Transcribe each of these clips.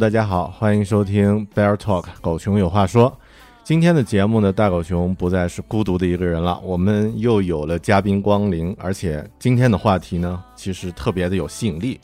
大家好，欢迎收听 Bear Talk，狗熊有话说。今天的节目呢，大狗熊不再是孤独的一个人了，我们又有了嘉宾光临，而且今天的话题呢，其实特别的有吸引力。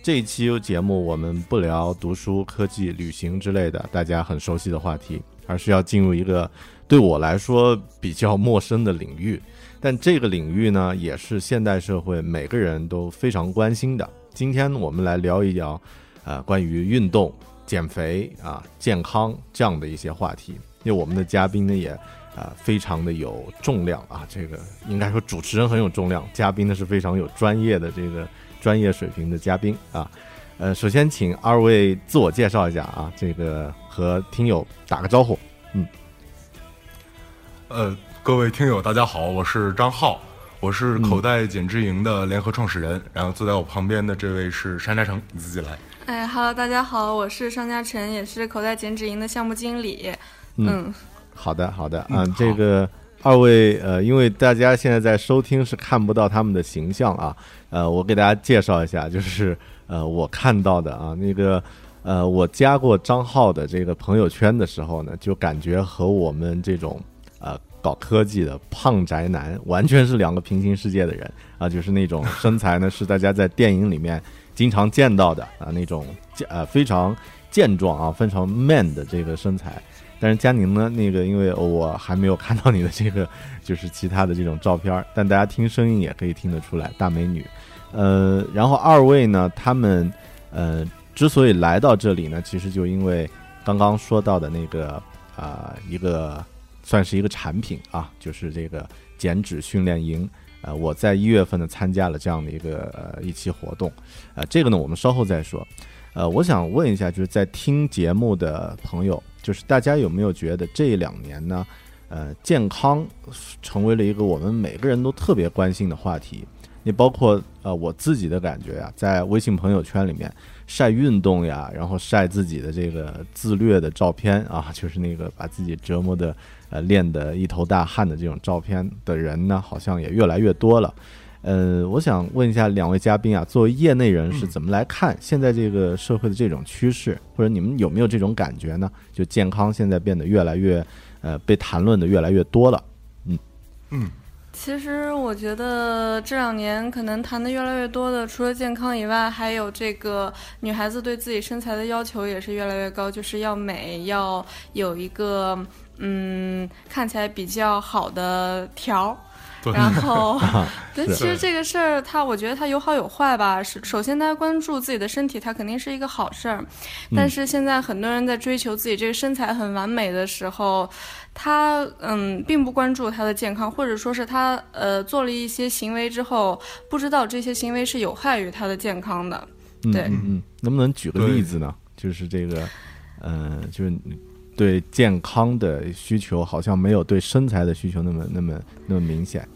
这一期节目我们不聊读书、科技、旅行之类的大家很熟悉的话题，而是要进入一个对我来说比较陌生的领域。但这个领域呢，也是现代社会每个人都非常关心的。今天我们来聊一聊。呃，关于运动、减肥啊、健康这样的一些话题，因为我们的嘉宾呢也啊非常的有重量啊，这个应该说主持人很有重量，嘉宾呢是非常有专业的这个专业水平的嘉宾啊。呃，首先请二位自我介绍一下啊，这个和听友打个招呼。嗯，呃，各位听友大家好，我是张浩，我是口袋减脂营的联合创始人，然后坐在我旁边的这位是山楂城，你自己来。哎，Hello，大家好，我是商家陈，也是口袋减脂营的项目经理。嗯，好的，好的，嗯，这个二位，呃，因为大家现在在收听是看不到他们的形象啊，呃，我给大家介绍一下，就是呃，我看到的啊，那个呃，我加过张浩的这个朋友圈的时候呢，就感觉和我们这种呃搞科技的胖宅男完全是两个平行世界的人啊，就是那种身材呢，是大家在电影里面。经常见到的啊，那种健呃非常健壮啊，非常 man 的这个身材。但是佳宁呢，那个因为我还没有看到你的这个就是其他的这种照片，但大家听声音也可以听得出来，大美女。呃，然后二位呢，他们呃之所以来到这里呢，其实就因为刚刚说到的那个啊一个算是一个产品啊，就是这个减脂训练营。呃，我在一月份呢参加了这样的一个呃一期活动，呃，这个呢我们稍后再说。呃，我想问一下，就是在听节目的朋友，就是大家有没有觉得这两年呢，呃，健康成为了一个我们每个人都特别关心的话题？你包括呃我自己的感觉呀，在微信朋友圈里面晒运动呀，然后晒自己的这个自虐的照片啊，就是那个把自己折磨的。呃，练得一头大汗的这种照片的人呢，好像也越来越多了。呃，我想问一下两位嘉宾啊，作为业内人士，怎么来看现在这个社会的这种趋势，或者你们有没有这种感觉呢？就健康现在变得越来越，呃，被谈论的越来越多了。嗯嗯，其实我觉得这两年可能谈的越来越多的，除了健康以外，还有这个女孩子对自己身材的要求也是越来越高，就是要美，要有一个。嗯，看起来比较好的条，然后 但其实这个事儿，它我觉得它有好有坏吧。是首先，大家关注自己的身体，它肯定是一个好事儿。但是现在很多人在追求自己这个身材很完美的时候，他嗯，并不关注他的健康，或者说是他呃做了一些行为之后，不知道这些行为是有害于他的健康的。对，嗯，能不能举个例子呢？就是这个，嗯，就是。对健康的需求好像没有对身材的需求那么那么那么明显。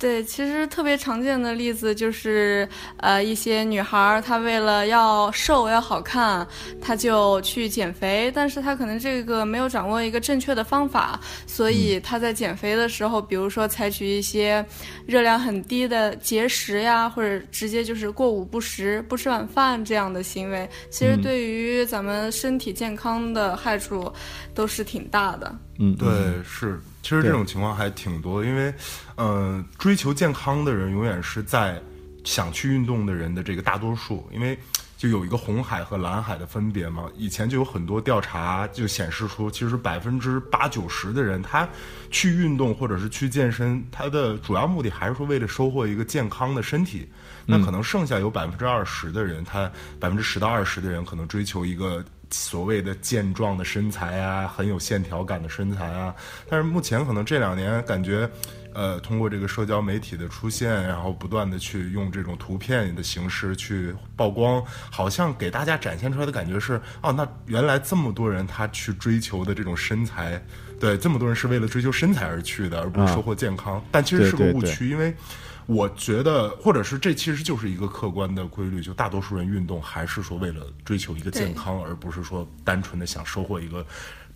对，其实特别常见的例子就是，呃，一些女孩儿她为了要瘦要好看，她就去减肥，但是她可能这个没有掌握一个正确的方法，所以她在减肥的时候，比如说采取一些热量很低的节食呀，或者直接就是过午不食、不吃晚饭这样的行为，其实对于咱们身体健康的害处都是挺大的。嗯，对，是。其实这种情况还挺多，因为，嗯，追求健康的人永远是在想去运动的人的这个大多数。因为就有一个红海和蓝海的分别嘛。以前就有很多调查就显示出，其实百分之八九十的人他去运动或者是去健身，他的主要目的还是说为了收获一个健康的身体。那可能剩下有百分之二十的人，他百分之十到二十的人可能追求一个所谓的健壮的身材啊，很有线条感的身材啊。但是目前可能这两年感觉。呃，通过这个社交媒体的出现，然后不断的去用这种图片的形式去曝光，好像给大家展现出来的感觉是，哦，那原来这么多人他去追求的这种身材，对，这么多人是为了追求身材而去的，而不是收获健康。但其实是个误区，因为我觉得，或者是这其实就是一个客观的规律，就大多数人运动还是说为了追求一个健康，而不是说单纯的想收获一个。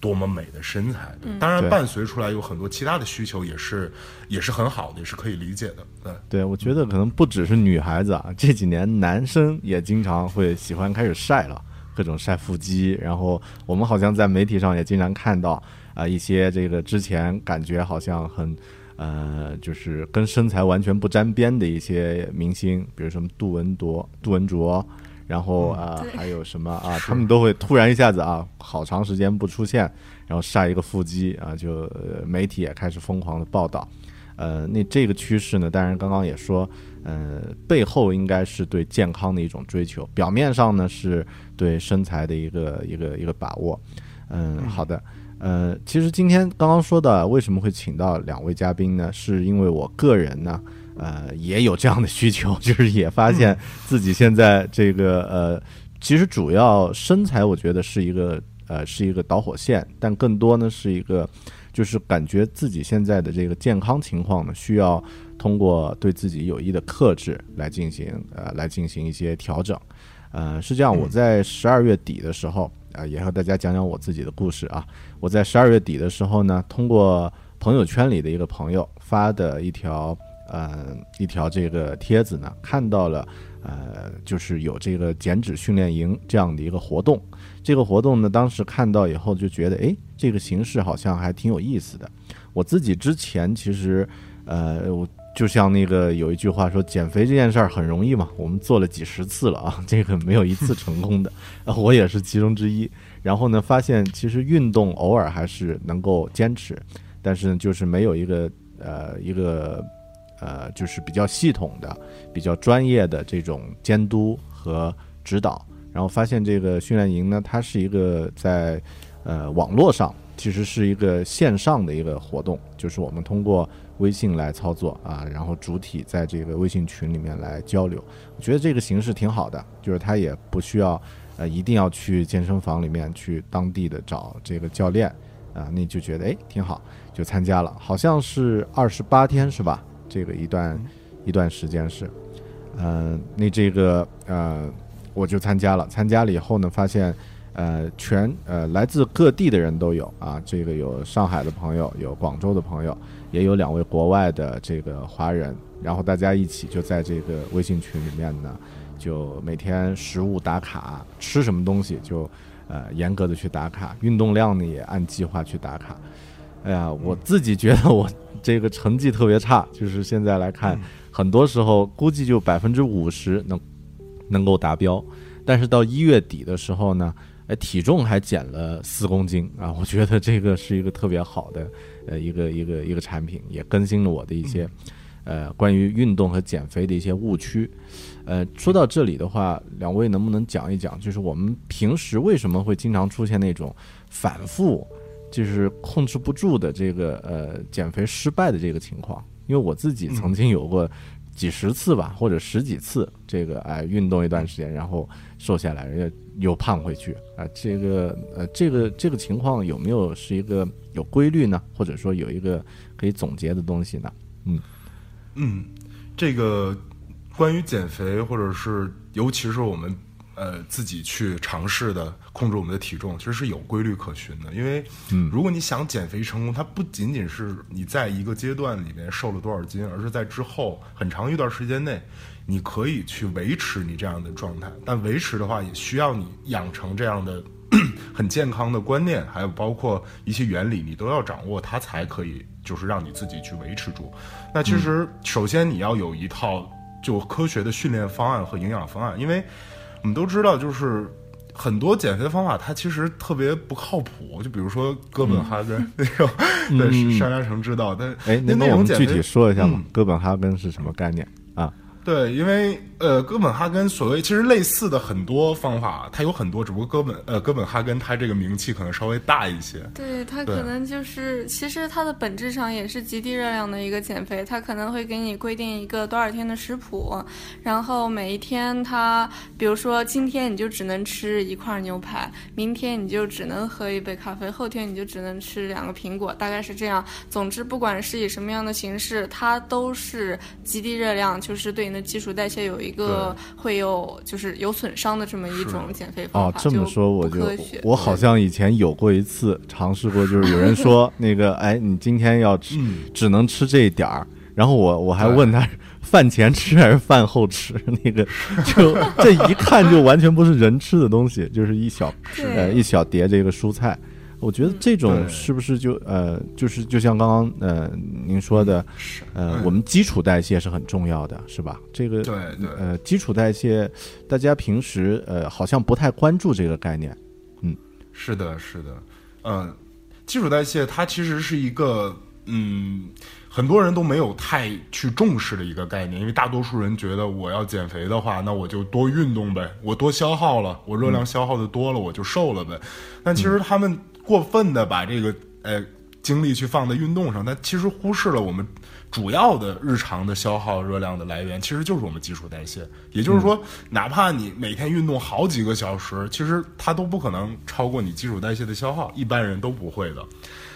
多么美的身材，当然伴随出来有很多其他的需求，也是也是很好的，也是可以理解的。对，对我觉得可能不只是女孩子啊，这几年男生也经常会喜欢开始晒了，各种晒腹肌。然后我们好像在媒体上也经常看到啊，一些这个之前感觉好像很呃，就是跟身材完全不沾边的一些明星，比如什么杜文铎、杜文卓。然后啊，还有什么啊？他们都会突然一下子啊，好长时间不出现，然后晒一个腹肌啊，就媒体也开始疯狂的报道。呃，那这个趋势呢，当然刚刚也说，呃，背后应该是对健康的一种追求，表面上呢是对身材的一个一个一个把握。嗯，好的。呃，其实今天刚刚说的为什么会请到两位嘉宾呢？是因为我个人呢。呃，也有这样的需求，就是也发现自己现在这个呃，其实主要身材我觉得是一个呃是一个导火线，但更多呢是一个，就是感觉自己现在的这个健康情况呢，需要通过对自己有益的克制来进行呃来进行一些调整。呃，是这样，我在十二月底的时候啊，也和大家讲讲我自己的故事啊。我在十二月底的时候呢，通过朋友圈里的一个朋友发的一条。呃，一条这个帖子呢，看到了，呃，就是有这个减脂训练营这样的一个活动。这个活动呢，当时看到以后就觉得，哎，这个形式好像还挺有意思的。我自己之前其实，呃，我就像那个有一句话说，减肥这件事儿很容易嘛，我们做了几十次了啊，这个没有一次成功的。我也是其中之一。然后呢，发现其实运动偶尔还是能够坚持，但是就是没有一个呃一个。呃，就是比较系统的、比较专业的这种监督和指导，然后发现这个训练营呢，它是一个在呃网络上，其实是一个线上的一个活动，就是我们通过微信来操作啊，然后主体在这个微信群里面来交流。我觉得这个形式挺好的，就是他也不需要呃一定要去健身房里面去当地的找这个教练啊，那就觉得哎挺好，就参加了，好像是二十八天是吧？这个一段一段时间是，嗯，那这个呃，我就参加了。参加了以后呢，发现呃，全呃来自各地的人都有啊。这个有上海的朋友，有广州的朋友，也有两位国外的这个华人。然后大家一起就在这个微信群里面呢，就每天食物打卡，吃什么东西就呃严格的去打卡，运动量呢也按计划去打卡。哎呀，我自己觉得我。这个成绩特别差，就是现在来看，很多时候估计就百分之五十能能够达标，但是到一月底的时候呢，哎，体重还减了四公斤啊！我觉得这个是一个特别好的呃一个一个一个产品，也更新了我的一些呃关于运动和减肥的一些误区。呃，说到这里的话，两位能不能讲一讲，就是我们平时为什么会经常出现那种反复？就是控制不住的这个呃减肥失败的这个情况，因为我自己曾经有过几十次吧，或者十几次这个哎运动一段时间，然后瘦下来，又又胖回去啊，这个呃这个这个情况有没有是一个有规律呢？或者说有一个可以总结的东西呢？嗯嗯，这个关于减肥，或者是尤其是我们。呃，自己去尝试的控制我们的体重，其实是有规律可循的。因为，如果你想减肥成功，它不仅仅是你在一个阶段里面瘦了多少斤，而是在之后很长一段时间内，你可以去维持你这样的状态。但维持的话，也需要你养成这样的 很健康的观念，还有包括一些原理，你都要掌握，它才可以就是让你自己去维持住。那其实，首先你要有一套就科学的训练方案和营养方案，因为。我们都知道，就是很多减肥方法它其实特别不靠谱，就比如说哥本哈根那种，对，是上嘉诚知道，但哎，那那我们具体说一下嘛嗯，哥本哈根是什么概念啊？对，因为呃，哥本哈根所谓其实类似的很多方法，它有很多，只不过哥本呃哥本哈根它这个名气可能稍微大一些。对，它可能就是，其实它的本质上也是极低热量的一个减肥，它可能会给你规定一个多少天的食谱，然后每一天它，比如说今天你就只能吃一块牛排，明天你就只能喝一杯咖啡，后天你就只能吃两个苹果，大概是这样。总之，不管是以什么样的形式，它都是极低热量，就是对你的基础代谢有一个会有就是有损伤的这么一种减肥方哦法。，这么说我就我好像以前有过一次尝试过，就是有人 说那个，哎，你今天要吃，嗯。只能吃这一点儿，然后我我还问他饭前吃还是饭后吃，那个就这一看就完全不是人吃的东西，就是一小 呃一小碟这个蔬菜。我觉得这种是不是就呃，就是就像刚刚呃您说的，呃，嗯我们基础代谢是很重要的，是吧？这个对对呃，基础代谢，大家平时呃好像不太关注这个概念。嗯是的，是的，嗯，基础代谢它其实是一个，嗯，很多人都没有太去重视的一个概念，因为大多数人觉得我要减肥的话，那我就多运动呗，我多消耗了，我热量消耗的多了，我就瘦了呗。但其实他们过分的把这个呃精力去放在运动上，但其实忽视了我们主要的日常的消耗热量的来源，其实就是我们基础代谢。也就是说，哪怕你每天运动好几个小时，其实它都不可能超过你基础代谢的消耗，一般人都不会的。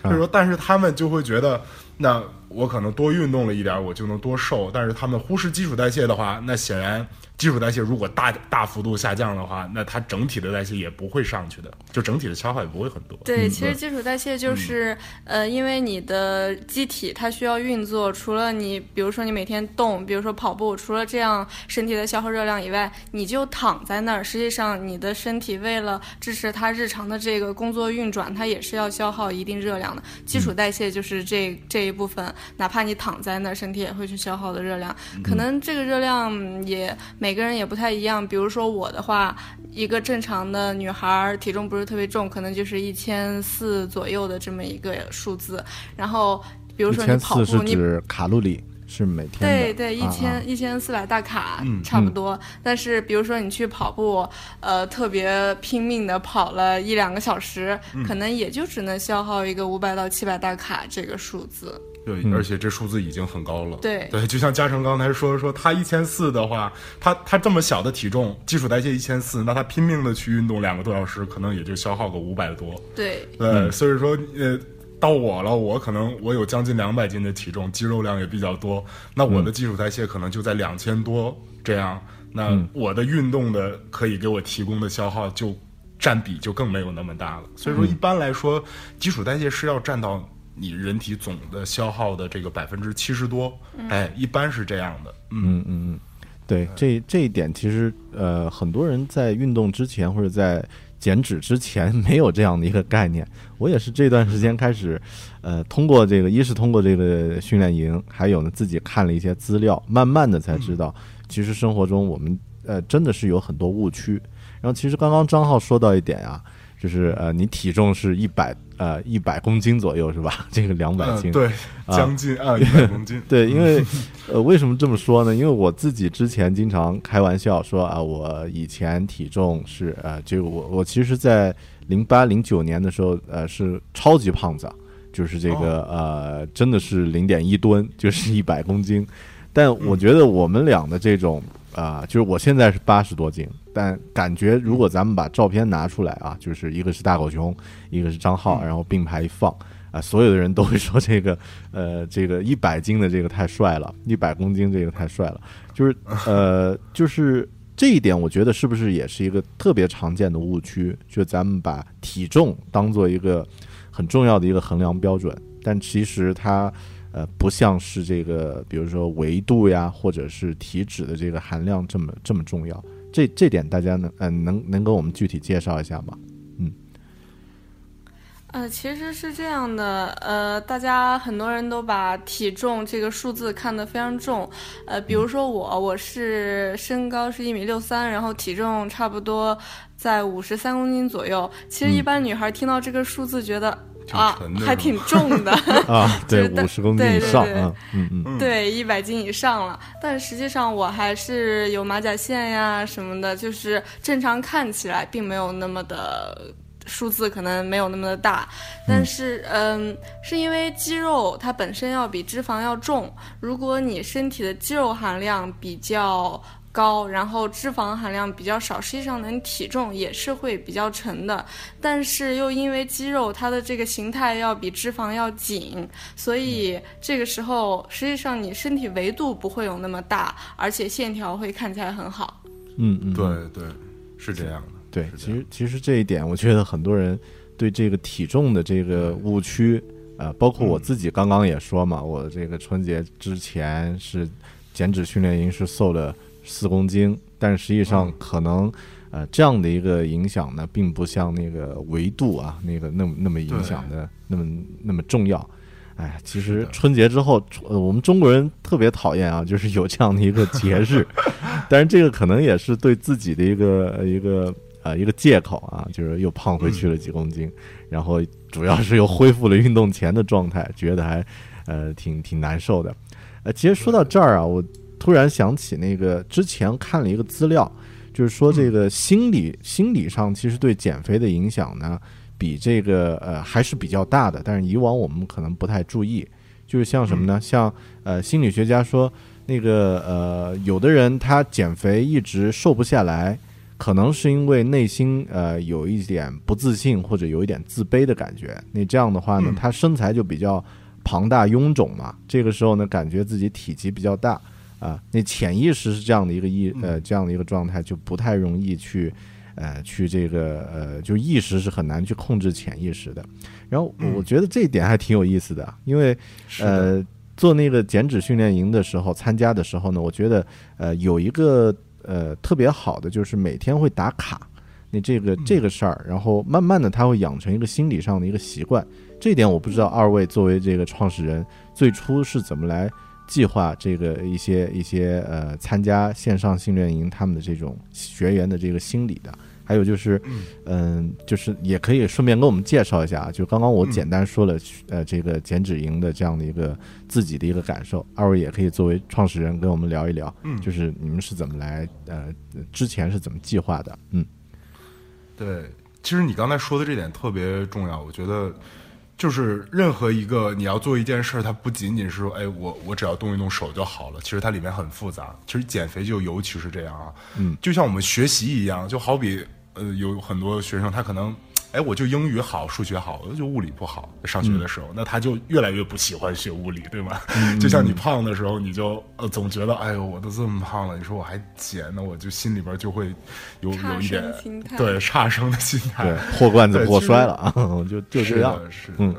就是说，但是他们就会觉得，那我可能多运动了一点，我就能多瘦。但是他们忽视基础代谢的话，那显然基础代谢如果大大幅度下降的话，那它整体的代谢也不会上去的，就整体的消耗也不会很多。对，嗯其实基础代谢就是，呃，因为你的机体它需要运作，除了你，比如说你每天动，比如说跑步，除了这样身体的消耗热量以外，你就躺在那儿，实际上你的身体为了支持它日常的这个工作运转，它也是要消耗一定热量的。基础代谢就是这这一部分，哪怕你躺在那儿，身体也会去消耗的热量，可能这个热量也每个人也不太一样。比如说我的话，一个正常的女孩儿体重不是特别重，可能就是一千四左右的这么一个数字。然后比如说你跑步，你指卡路里，是每天。对对，一啊千一千四百大卡嗯差不多。但是比如说你去跑步，呃，特别拼命的跑了一两个小时，嗯可能也就只能消耗一个五百到七百大卡这个数字。对，嗯而且这数字已经很高了。对对，就像嘉诚刚才说说，他一千四的话，他他这么小的体重，基础代谢一千四，那他拼命的去运动两个多小时，可能也就消耗个五百多。对，对，所以说呃。到我了，我可能我有将近两百斤的体重，肌肉量也比较多，那我的基础代谢可能就在两千多这样，那我的运动的可以给我提供的消耗就占比就更没有那么大了。所以说，一般来说，基础代谢是要占到你人体总的消耗的这个百分之七十多，哎，一般是这样的。嗯嗯嗯嗯，对，这这一点其实呃，很多人在运动之前或者在减脂之前没有这样的一个概念。我也是这段时间开始，呃，通过这个，一是通过这个训练营，还有呢自己看了一些资料，慢慢的才知道，其实生活中我们呃真的是有很多误区。然后其实刚刚张浩说到一点啊，就是呃，你体重是一百呃一百公斤左右是吧？这个两百斤、嗯，对，将近啊一百公斤。对，因为呃，为什么这么说呢？因为我自己之前经常开玩笑说啊，我以前体重是呃，就我我其实，在零八零九年的时候，呃，是超级胖子，就是这个、呃，真的是零点一吨，就是一百公斤。但我觉得我们俩的这种啊、就是我现在是八十多斤，但感觉如果咱们把照片拿出来啊，就是一个是大狗熊，一个是张浩，然后并排一放。啊，所有的人都会说这个，呃，这个一百斤的这个太帅了，一百公斤这个太帅了，就是呃，就是这一点，我觉得是不是也是一个特别常见的误区？就咱们把体重当做一个很重要的一个衡量标准，但其实它呃不像是这个，比如说维度呀，或者是体脂的这个含量这么这么重要。这这点大家能嗯、能能给我们具体介绍一下吗？嗯呃，其实是这样的，呃，大家很多人都把体重这个数字看得非常重，呃，比如说我，我是身高是一米六三，然后体重差不多在五十三公斤左右。其实一般女孩听到这个数字，觉得啊，还挺重的 啊，对，五十公斤以上啊，嗯嗯，对，一百斤以上了。但实际上我还是有马甲线呀什么的，就是正常看起来并没有那么的。数字可能没有那么的大，但是嗯，是因为肌肉它本身要比脂肪要重。如果你身体的肌肉含量比较高，然后脂肪含量比较少，实际上呢你体重也是会比较沉的。但是又因为肌肉它的这个形态要比脂肪要紧，所以这个时候实际上你身体维度不会有那么大，而且线条会看起来很好。嗯嗯，对对，是这样的。对，其实其实这一点，我觉得很多人对这个体重的这个误区，呃，包括我自己刚刚也说嘛，我这个春节之前是减脂训练营是瘦了四公斤，但实际上可能呃这样的一个影响呢，并不像那个维度啊那个那么那么影响的那么那么重要。哎，其实春节之后，呃，我们中国人特别讨厌啊，就是有这样的一个节日，但是这个可能也是对自己的一个一个。呃，一个借口啊，就是又胖回去了几公斤，然后主要是又恢复了运动前的状态，觉得还呃挺挺难受的。呃，其实说到这儿啊，我突然想起那个之前看了一个资料，就是说这个心理心理上其实对减肥的影响呢，比这个呃还是比较大的，但是以往我们可能不太注意。就是像什么呢？像呃心理学家说，那个呃有的人他减肥一直瘦不下来。可能是因为内心呃有一点不自信或者有一点自卑的感觉，那这样的话呢，他身材就比较庞大臃肿嘛。这个时候呢，感觉自己体积比较大啊，那潜意识是这样的一个意呃这样的一个状态，就不太容易去呃去这个呃就意识是很难去控制潜意识的。然后我觉得这一点还挺有意思的，因为呃做那个减脂训练营的时候参加的时候呢，我觉得呃有一个。呃，特别好的就是每天会打卡，那这个这个事儿，然后慢慢的他会养成一个心理上的一个习惯。这一点我不知道二位作为这个创始人，最初是怎么来计划这个一些一些呃参加线上训练营他们的这种学员的这个心理的。还有就是，嗯，就是也可以顺便跟我们介绍一下啊，就刚刚我简单说了，呃，这个减脂营的这样的一个自己的一个感受，二位也可以作为创始人跟我们聊一聊，嗯，就是你们是怎么来，呃，之前是怎么计划的，嗯，对，其实你刚才说的这点特别重要，我觉得就是任何一个你要做一件事，它不仅仅是说，哎，我我只要动一动手就好了，其实它里面很复杂，其实减肥就尤其是这样啊，嗯，就像我们学习一样，就好比。呃，有很多学生他可能，哎，我就英语好，数学好，我就物理不好。上学的时候，那他就越来越不喜欢学物理，对吗？就像你胖的时候，你就呃总觉得，哎呦，我都这么胖了，你说我还减，那我就心里边就会有有一点对差生的心态，破罐子破摔了？啊，就就这样，是的，嗯，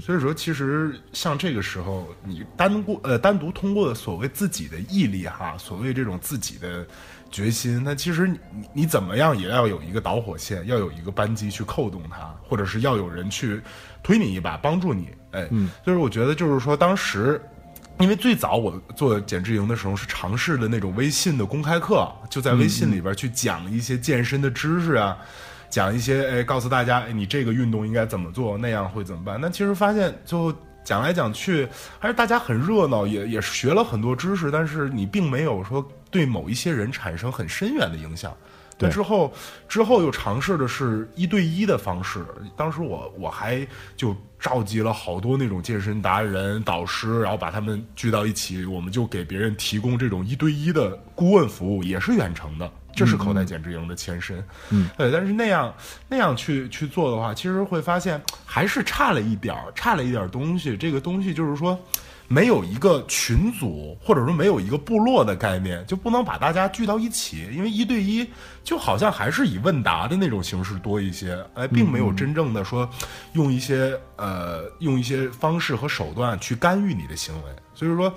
所以说其实像这个时候，你单过呃单独通过所谓自己的毅力哈，所谓这种自己的。决心，那其实你你怎么样也要有一个导火线，要有一个扳机去扣动它，或者是要有人去推你一把，帮助你。哎，嗯，就是我觉得，就是说当时，因为最早我做减脂营的时候是尝试的那种微信的公开课，就在微信里边去讲一些健身的知识啊，讲一些哎，告诉大家哎，你这个运动应该怎么做，那样会怎么办？那其实发现最后讲来讲去，还是大家很热闹，也也学了很多知识，但是你并没有说。对某一些人产生很深远的影响，对之后之后又尝试的是一对一的方式。当时我我还就召集了好多那种健身达人、导师，然后把他们聚到一起，我们就给别人提供这种一对一的顾问服务，也是远程的。这是口袋减脂营的前身，嗯，对。但是那样那样去去做的话，其实会发现还是差了一点儿，差了一点东西。这个东西就是说。没有一个群组，或者说没有一个部落的概念，就不能把大家聚到一起，因为一对一就好像还是以问答的那种形式多一些，哎，并没有真正的说用一些呃用一些方式和手段去干预你的行为。所以说，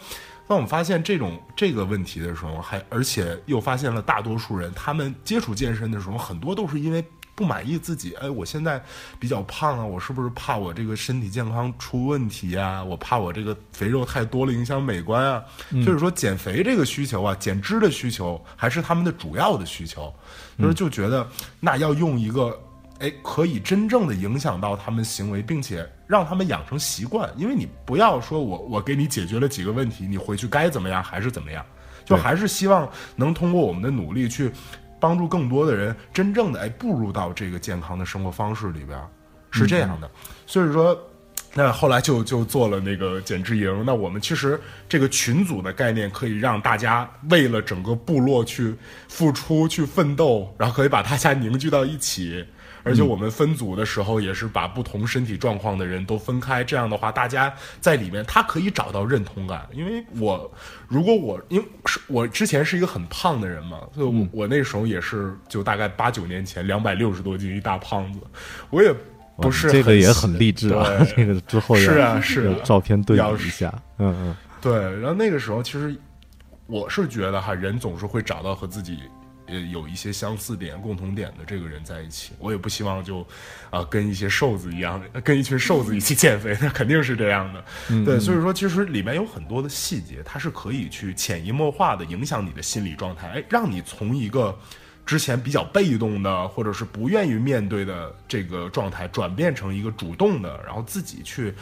当我们发现这种这个问题的时候，还而且又发现了大多数人他们接触健身的时候，很多都是因为。不满意自己，哎，我现在比较胖啊，我是不是怕我这个身体健康出问题呀？我怕我这个肥肉太多了影响美观啊。就是说减肥这个需求啊，减脂的需求还是他们的主要的需求，就是就觉得那要用一个。哎，可以真正的影响到他们行为，并且让他们养成习惯。因为你不要说我我给你解决了几个问题，你回去该怎么样还是怎么样，就还是希望能通过我们的努力去帮助更多的人真正的哎步入到这个健康的生活方式里边，是这样的。所以说，那后来就就做了那个减脂营。那我们其实这个群组的概念可以让大家为了整个部落去付出、去奋斗，然后可以把大家凝聚到一起。而且我们分组的时候，也是把不同身体状况的人都分开。这样的话，大家在里面，他可以找到认同感。因为我，如果我，因为是我之前是一个很胖的人嘛，所以我我那时候也是，就大概八九年前，两百六十多斤一大胖子。我也不是这个也很励志啊。这个之后是啊是照片对比一下，嗯嗯，对。然后那个时候，其实我是觉得哈，人总是会找到和自己。呃，有一些相似点、共同点的这个人在一起，我也不希望就，啊，跟一些瘦子一样，跟一群瘦子一起减肥，那肯定是这样的。对，所以说其实里面有很多的细节，它是可以去潜移默化的影响你的心理状态，哎，让你从一个之前比较被动的，或者是不愿意面对的这个状态，转变成一个主动的，然后自己去。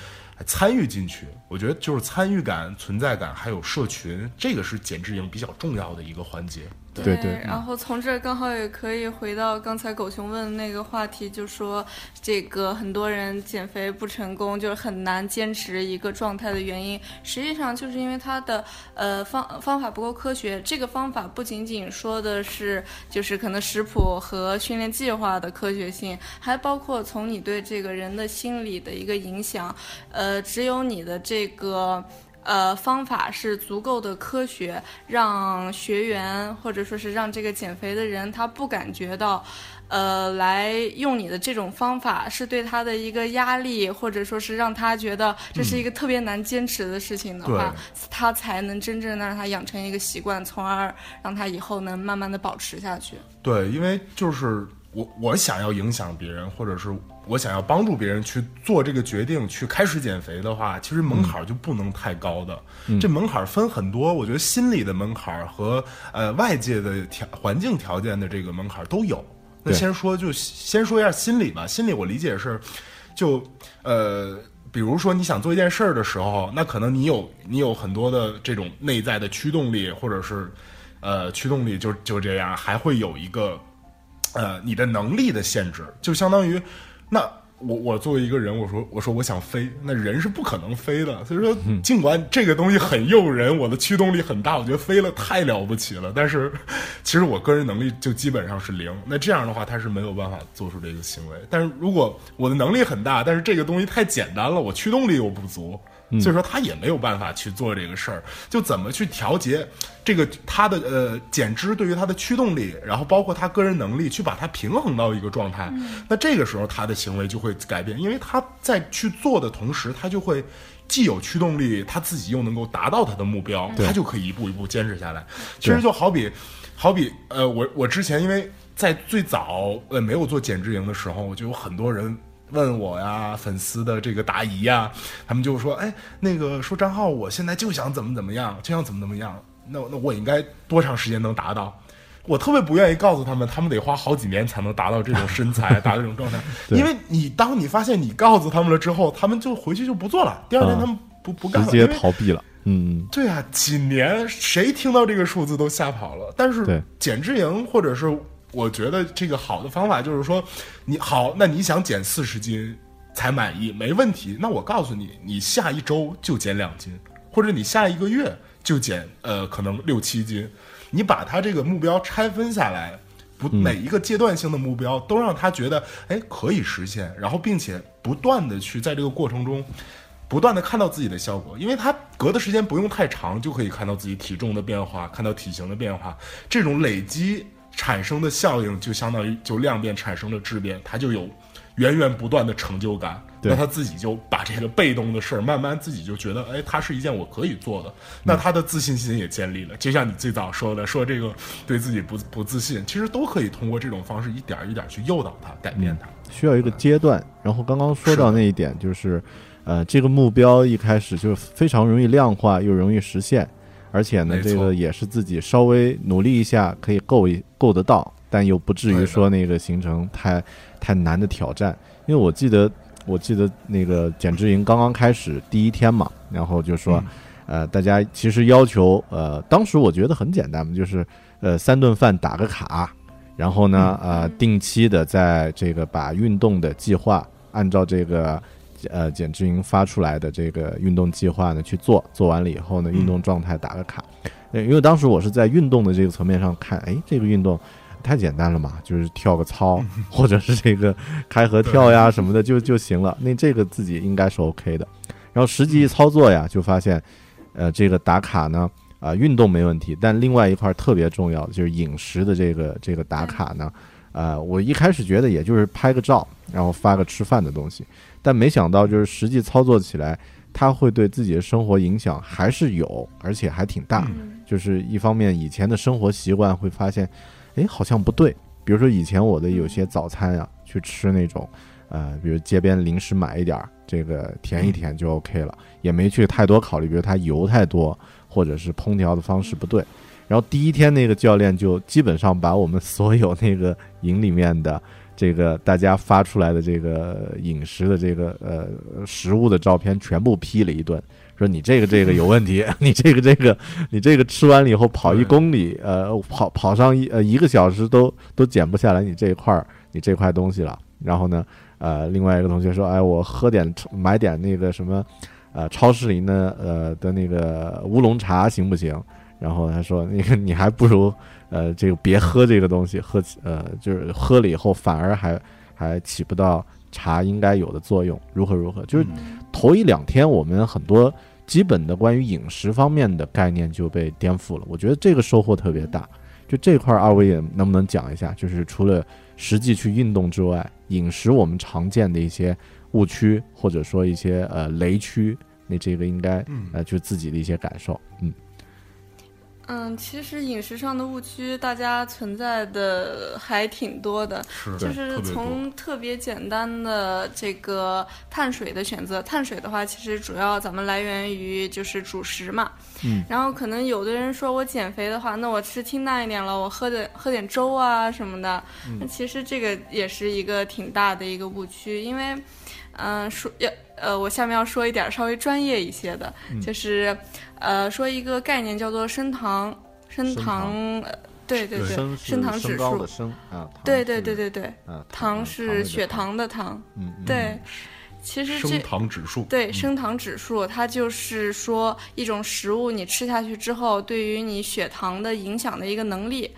参与进去，我觉得就是参与感、存在感，还有社群，这个是减脂营比较重要的一个环节。对对，然后从这刚好也可以回到刚才狗熊问的那个话题，就说这个很多人减肥不成功，就是很难坚持一个状态的原因，实际上就是因为他的呃方方法不够科学。这个方法不仅仅说的是就是可能食谱和训练计划的科学性，还包括从你对这个人的心理的一个影响。呃，只有你的这个。呃，方法是足够的科学，让学员或者说是让这个减肥的人，他不感觉到，呃，来用你的这种方法是对他的一个压力，或者说是让他觉得这是一个特别难坚持的事情的话，他才能真正的让他养成一个习惯，从而让他以后能慢慢的保持下去。对，因为就是我我想要影响别人，或者是。我想要帮助别人去做这个决定，去开始减肥的话，其实门槛就不能太高的。这门槛分很多，我觉得心理的门槛和呃外界的条环境条件的这个门槛都有。那先说就先说一下心理吧。心理我理解是，就呃，比如说你想做一件事儿的时候，那可能你有你有很多的这种内在的驱动力，或者是呃驱动力就就这样，还会有一个呃你的能力的限制，就相当于。那我我作为一个人，我说我说我想飞，那人是不可能飞的。所以说，尽管这个东西很诱人，我的驱动力很大，我觉得飞了太了不起了。但是，其实我个人能力就基本上是零。那这样的话，他是没有办法做出这个行为。但是如果我的能力很大，但是这个东西太简单了，我驱动力又不足。所以说他也没有办法去做这个事儿，就怎么去调节这个他的呃减脂对于他的驱动力，然后包括他个人能力去把它平衡到一个状态，那这个时候他的行为就会改变，因为他在去做的同时，他就会既有驱动力，他自己又能够达到他的目标，他就可以一步一步坚持下来。其实就好比，好比呃我我之前因为在最早呃没有做减脂营的时候，我就有很多人。问我呀，粉丝的这个答疑呀，他们就说：“哎，那个说张浩，我现在就想怎么怎么样，就想怎么怎么样。那那我应该多长时间能达到？我特别不愿意告诉他们，他们得花好几年才能达到这种身材，达到这种状态。因为你当你发现你告诉他们了之后，他们就回去就不做了。第二天他们不不干了，直接逃避了。嗯，对啊，几年谁听到这个数字都吓跑了。但是减脂营或者是。我觉得这个好的方法就是说，你好，那你想减四十斤才满意，没问题。那我告诉你，你下一周就减两斤，或者你下一个月就减呃可能六七斤。你把他这个目标拆分下来，不每一个阶段性的目标都让他觉得哎可以实现，然后并且不断的去在这个过程中不断的看到自己的效果，因为他隔的时间不用太长，就可以看到自己体重的变化，看到体型的变化，这种累积。产生的效应就相当于就量变产生了质变，他就有源源不断的成就感，那他自己就把这个被动的事儿慢慢自己就觉得，哎，它是一件我可以做的，那他的自信心也建立了。就像你最早说的，说这个对自己不不自信，其实都可以通过这种方式一点儿一点儿去诱导他，改变他。需要一个阶段。然后刚刚说到那一点，就是呃，这个目标一开始就非常容易量化，又容易实现，而且呢，这个也是自己稍微努力一下可以够一够得到，但又不至于说那个形成太太难的挑战。因为我记得我记得那个减脂营刚刚开始第一天嘛，然后就说。呃，大家其实要求，呃，当时我觉得很简单嘛，就是呃三顿饭打个卡，然后呢，呃，定期的在这个把运动的计划按照这个呃减脂营发出来的这个运动计划呢去做，做完了以后呢，运动状态打个卡。呃因为当时我是在运动的这个层面上看，哎，这个运动太简单了嘛，就是跳个操，或者是这个开合跳呀什么的就就行了。那这个自己应该是 OK 的。然后实际一操作呀，就发现，呃，这个打卡呢，啊、运动没问题，但另外一块特别重要的就是饮食的这个这个打卡呢，呃，我一开始觉得也就是拍个照，然后发个吃饭的东西，但没想到就是实际操作起来，它会对自己的生活影响还是有，而且还挺大。就是一方面以前的生活习惯会发现，哎，好像不对。比如说以前我的有些早餐啊，去吃那种，呃，比如街边零食买一点儿，这个填一填就 OK 了，也没去太多考虑，比如它油太多，或者是烹调的方式不对。然后第一天那个教练就基本上把我们所有那个营里面的这个大家发出来的这个饮食的这个呃食物的照片全部批了一顿，说你这个这个有问题，你这个这个你这个吃完了以后跑一公里，呃跑跑上一呃一个小时都都减不下来你这一块儿你这块东西了。然后呢，呃另外一个同学说，哎我喝点买点那个什么呃超市里呢呃的那个乌龙茶行不行？然后他说：“那 个你还不如呃，这个别喝这个东西，喝呃就是喝了以后反而还还起不到茶应该有的作用，如何如何？就是头一两天我们很多基本的关于饮食方面的概念就被颠覆了，我觉得这个收获特别大。就这块儿，二位也能不能讲一下？就是除了实际去运动之外，饮食我们常见的一些误区，或者说一些呃雷区，那这个应该嗯呃就自己的一些感受，嗯。”嗯，其实饮食上的误区，大家存在的还挺多的。是，就是从特别简单的这个碳水的选择，碳水的话，其实主要咱们来源于就是主食嘛。嗯。然后可能有的人说我减肥的话，那我吃清淡一点了，我喝点喝点粥啊什么的。那其实这个也是一个挺大的一个误区，因为，嗯、说要呃，我下面要说一点稍微专业一些的，就是呃，说一个概念叫做升糖，升升糖，呃对对对，升升糖指数。的。升啊，对对对对对，啊，糖是血糖，的糖，嗯，嗯对。其实这升糖指数，对升糖指数，它就是说一种食物你吃下去之后，对于你血糖的影响的一个能力。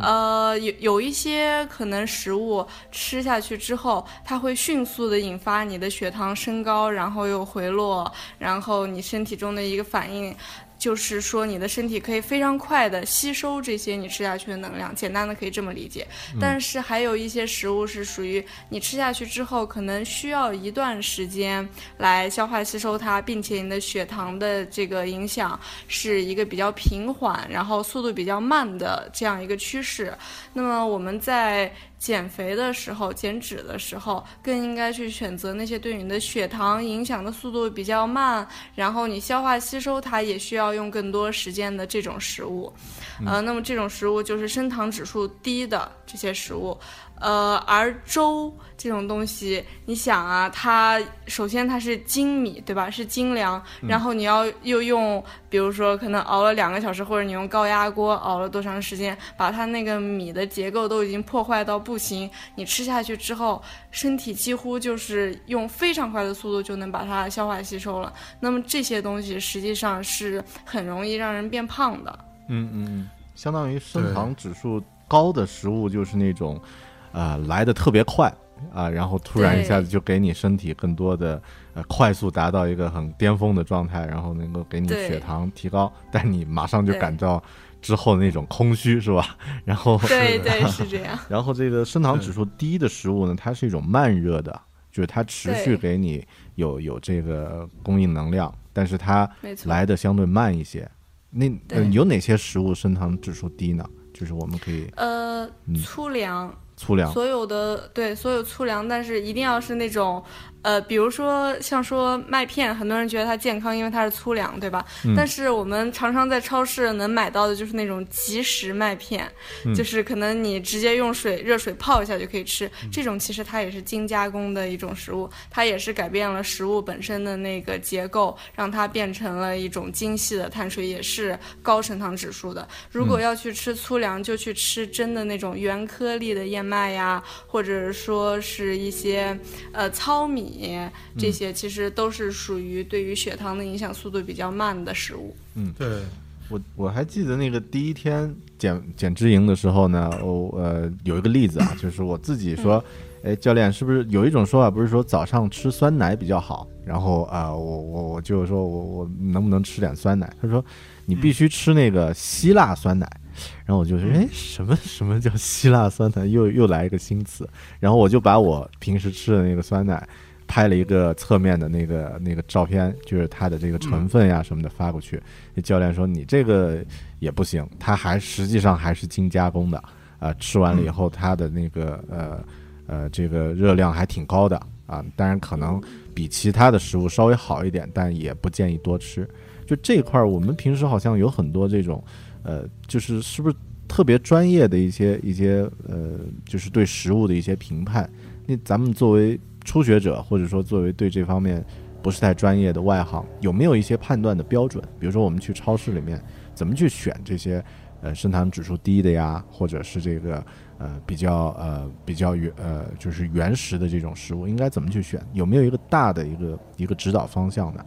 呃，有有一些可能食物吃下去之后，它会迅速的引发你的血糖升高，然后又回落，然后你身体中的一个反应。就是说，你的身体可以非常快的吸收这些你吃下去的能量，简单的可以这么理解。但是还有一些食物是属于你吃下去之后，可能需要一段时间来消化吸收它，并且你的血糖的这个影响是一个比较平缓，然后速度比较慢的这样一个趋势。那么我们在减肥的时候、减脂的时候，更应该去选择那些对你的血糖影响的速度比较慢，然后你消化吸收它也需要用更多时间的这种食物。呃，那么这种食物就是升糖指数低的这些食物。呃，而粥这种东西，你想啊，它首先它是精米，对吧？是精粮，然后你要又用，比如说可能熬了两个小时，或者你用高压锅熬了多长时间，把它那个米的结构都已经破坏到不行，你吃下去之后，身体几乎就是用非常快的速度就能把它消化吸收了。那么这些东西实际上是很容易让人变胖的。嗯嗯嗯，相当于升糖指数高的食物就是那种，呃，来的特别快啊，然后突然一下子就给你身体更多的呃快速达到一个很巅峰的状态，然后能够给你血糖提高，但你马上就感到之后那种空虚是吧？然后对对是这样。然后这个升糖指数低的食物呢，它是一种慢热的，就是它持续给你有有这个供应能量，但是它来的相对慢一些。那呃有哪些食物升糖指数低呢？就是我们可以呃嗯，粗粮，所有的对所有粗粮，但是一定要是那种，呃，比如说像说麦片，很多人觉得它健康，因为它是粗粮，对吧？嗯但是我们常常在超市能买到的就是那种即食麦片，嗯就是可能你直接用水热水泡一下就可以吃。嗯这种其实它也是精加工的一种食物，它也是改变了食物本身的那个结构，让它变成了一种精细的碳水，也是高升糖指数的。如嗯果要去吃粗粮，就去吃真的那种原颗粒的燕麦呀，或者说是一些呃糙米，这些其实都是属于对于血糖的影响速度比较慢的食物。嗯对，我我还记得那个第一天减减脂营的时候呢，我呃有一个例子啊，就是我自己说，哎，教练是不是有一种说法，不是说早上吃酸奶比较好？然后啊、我我我就说我我能不能吃点酸奶？他说你必须吃那个希腊酸奶。然后我就说，哎，什么什么叫希腊酸奶？又又来一个新词。然后我就把我平时吃的那个酸奶拍了一个侧面的那个那个照片，就是它的这个成分呀什么的发过去。那教练说你这个也不行，它还实际上还是精加工的，啊、吃完了以后它的那个呃呃这个热量还挺高的啊，当然可能比其他的食物稍微好一点，但也不建议多吃。就这块儿，我们平时好像有很多这种呃，就是是不是特别专业的一些一些呃，就是对食物的一些评判。那咱们作为初学者，或者说作为对这方面不是太专业的外行，有没有一些判断的标准？比如说我们去超市里面怎么去选这些呃升糖指数低的呀，或者是这个呃比较呃比较原呃就是原始的这种食物，应该怎么去选？有没有一个大的一个一个指导方向呢？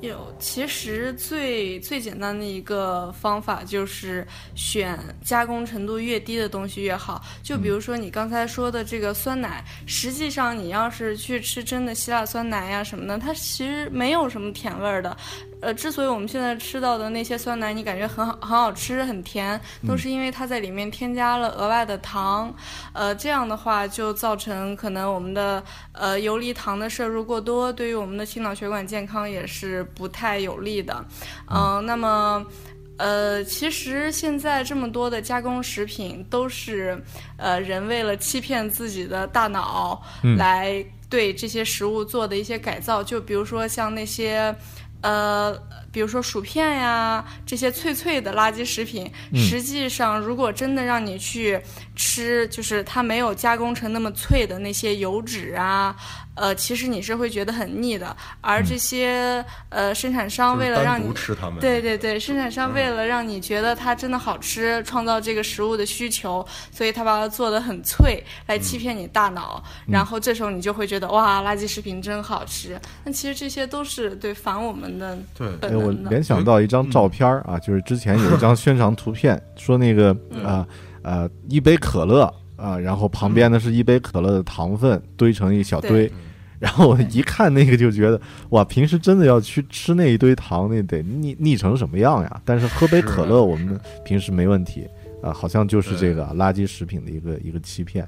有，其实最最简单的一个方法就是选加工程度越低的东西越好。就比如说你刚才说的这个酸奶，实际上你要是去吃真的希腊酸奶呀什么的，它其实没有什么甜味儿的。呃，之所以我们现在吃到的那些酸奶，你感觉很好很好吃很甜，都是因为它在里面添加了额外的糖，呃，这样的话就造成可能我们的呃游离糖的摄入过多，对于我们的心脑血管健康也是不太有利的。嗯、那么。呃，其实现在这么多的加工食品都是，呃，人为了欺骗自己的大脑，来对这些食物做的一些改造。就比如说像那些，呃，比如说薯片呀这些脆脆的垃圾食品，实际上如果真的让你去吃，就是它没有加工成那么脆的那些油脂啊，呃，其实你是会觉得很腻的。而这些、呃生产商为了让吃它们，对对对，生产商为了让你觉得它真的好吃，创造这个食物的需求，所以他把它做的很脆，来欺骗你大脑。然后这时候你就会觉得哇，垃圾食品真好吃。那其实这些都是对反我们的对哎，我。联想到一张照片儿啊，就是之前有一张宣传图片，说那个啊呃一杯可乐啊，然后旁边呢是一杯可乐的糖分堆成一小堆，然后我一看那个就觉得哇，平时真的要去吃那一堆糖，那得腻腻成什么样呀？但是喝杯可乐，我们平时没问题啊，好像就是这个垃圾食品的一个一个欺骗。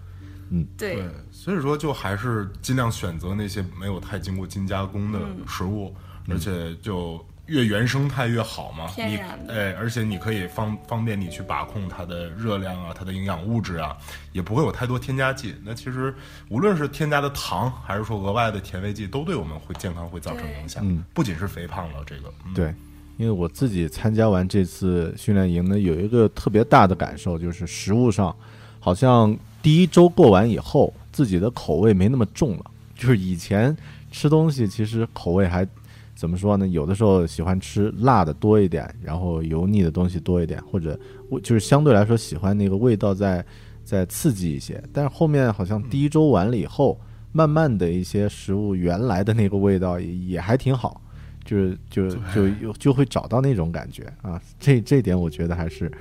嗯。对，所以说就还是尽量选择那些没有太经过精加工的嗯。食物，而且就越原生态越好嘛。你天然的哎，而且你可以方方便你去把控它的热量啊，它的营养物质啊，也不会有太多添加剂。那其实无论是添加的糖，还是说额外的甜味剂，都对我们会健康会造成影响。嗯，不仅是肥胖了，这个、嗯、对，因为我自己参加完这次训练营呢，有一个特别大的感受，就是食物上好像第一周过完以后，自己的口味没那么重了。就是以前吃东西其实口味还怎么说呢？有的时候喜欢吃辣的多一点，然后油腻的东西多一点，或者味就是相对来说喜欢那个味道再再刺激一些。但是后面好像第一周完了以后，慢慢的一些食物原来的那个味道也也还挺好。就是就就就会找到那种感觉啊，这这点我觉得还是，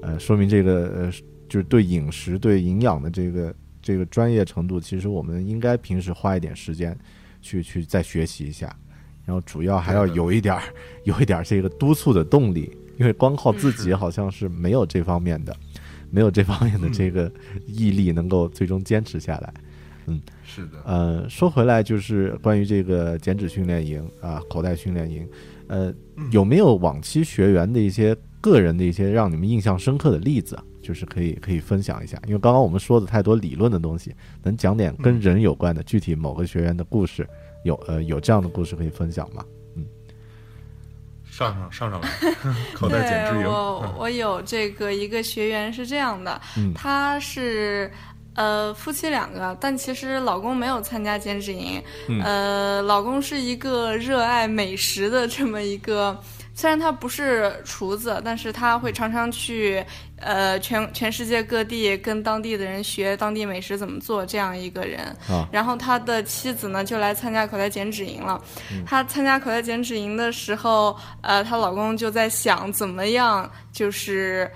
呃，说明这个呃，就是对饮食对营养的这个这个专业程度，其实我们应该平时花一点时间去去再学习一下，然后主要还要有一点儿 有一点儿这个督促的动力，因因为光靠自己好像是没有这方面的，没有这方面的这个毅力能够最终坚持下来。嗯，是的，呃，说回来就是关于这个减脂训练营啊，口袋训练营，呃，有没有往期学员的一些个人的一些让你们印象深刻的例子？就是可以可以分享一下，因为刚刚我们说的太多理论的东西，能讲点跟人有关的具体某个学员的故事，有呃有这样的故事可以分享吗？嗯，上上上上来，口袋减脂营。我我有这个一个学员是这样的，他是呃夫妻两个，但其实老公没有参加减脂营，呃，老公是一个热爱美食的这么一个。虽然他不是厨子，但是他会常常去，呃，全全世界各地跟当地的人学当地美食怎么做，这样一个人。啊。然后他的妻子呢，就来参加口袋减脂营了。他参加口袋减脂营的时候，呃，她老公就在想怎么样，就是。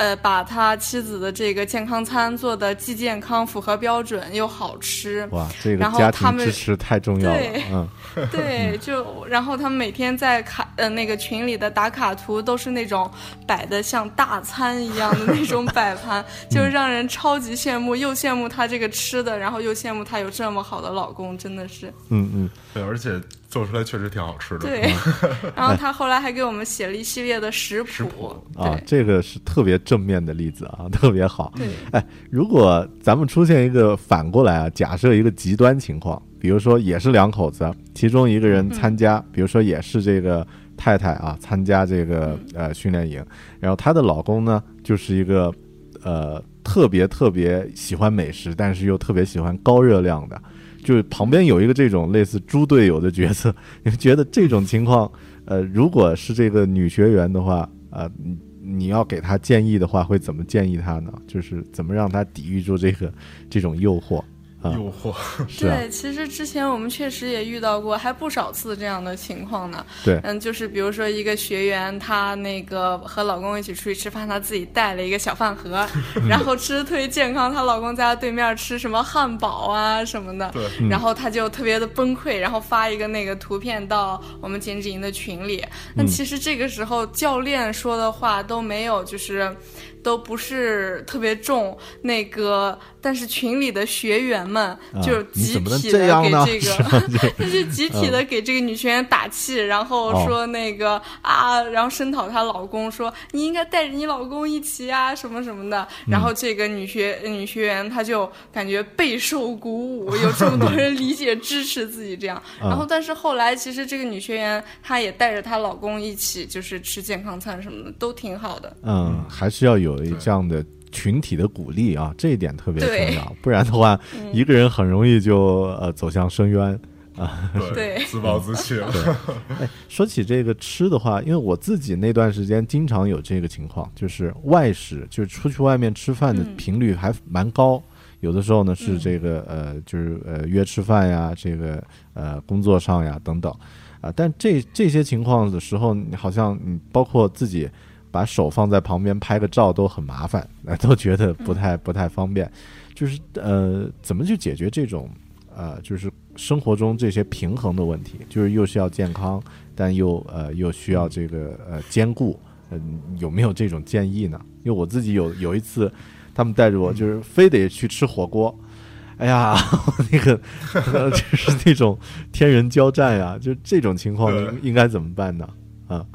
呃，把他妻子的这个健康餐做的既健康、符合标准又好吃。哇，这个家庭支持太重要了。嗯，对，就然后他们每天在卡呃那个群里的打卡图都是那种摆的像大餐一样的那种摆盘，就让人超级羡慕，又羡慕他这个吃的，然后又羡慕他有这么好的老公，真的是。嗯嗯，对，而且。做出来确实挺好吃的。对，然后他后来还给我们写了一系列的食谱啊，这个是特别正面的例子啊，特别好。对，哎，如果咱们出现一个反过来啊，假设一个极端情况，比如说也是两口子，其中一个人参加，比如说也是这个太太啊，参加这个呃训练营，然后她的老公呢，就是一个呃特别特别喜欢美食，但是又特别喜欢高热量的。就是旁边有一个这种类似猪队友的角色，你们觉得这种情况，呃，如果是这个女学员的话，呃，你要给她建议的话，会怎么建议她呢？就是怎么让她抵御住这个这种诱惑？诱惑，对，其实之前我们确实也遇到过还不少次这样的情况呢。对，嗯，就是比如说一个学员，她那个和老公一起出去吃饭，她自己带了一个小饭盒，然后吃的特别健康，她老公在她对面吃什么汉堡啊什么的，对，然后她就特别的崩溃，然后发一个那个图片到我们减脂营的群里。那其实这个时候教练说的话都没有，就是。都不是特别重，那个，但是群里的学员们就集体的给这个，他 就集体的给这个女学员打气，然后说那个啊，然后声讨她老公，说你应该带着你老公一起啊，什么什么的。然后这个女学女学员她就感觉备受鼓舞，有这么多 人理解支持自己这样。然后，但是后来其实这个女学员她也带着她老公一起，就是吃健康餐什么的，都挺好的。嗯，还是要有。有这样的群体的鼓励啊，这一点特别重要。不然的话，一个人很容易就呃走向深渊啊。对，自暴自弃。了，哎，说起这个吃的话，因为我自己那段时间经常有这个情况，就是外食，就是出去外面吃饭的频率还蛮高。有的时候呢是这个呃，就是呃约吃饭呀，这个呃工作上呀等等啊。但这这些情况的时候，你好像你包括自己。把手放在旁边拍个照都很麻烦，都觉得不太不太方便。就是呃，怎么去解决这种呃，就是生活中这些平衡的问题？就是又需要健康，但又呃又需要这个呃兼顾。嗯，有没有这种建议呢？因为我自己有有一次，他们带着我就是非得去吃火锅，哎呀，那个就是那种天人交战呀，就这种情况应该怎么办呢？啊？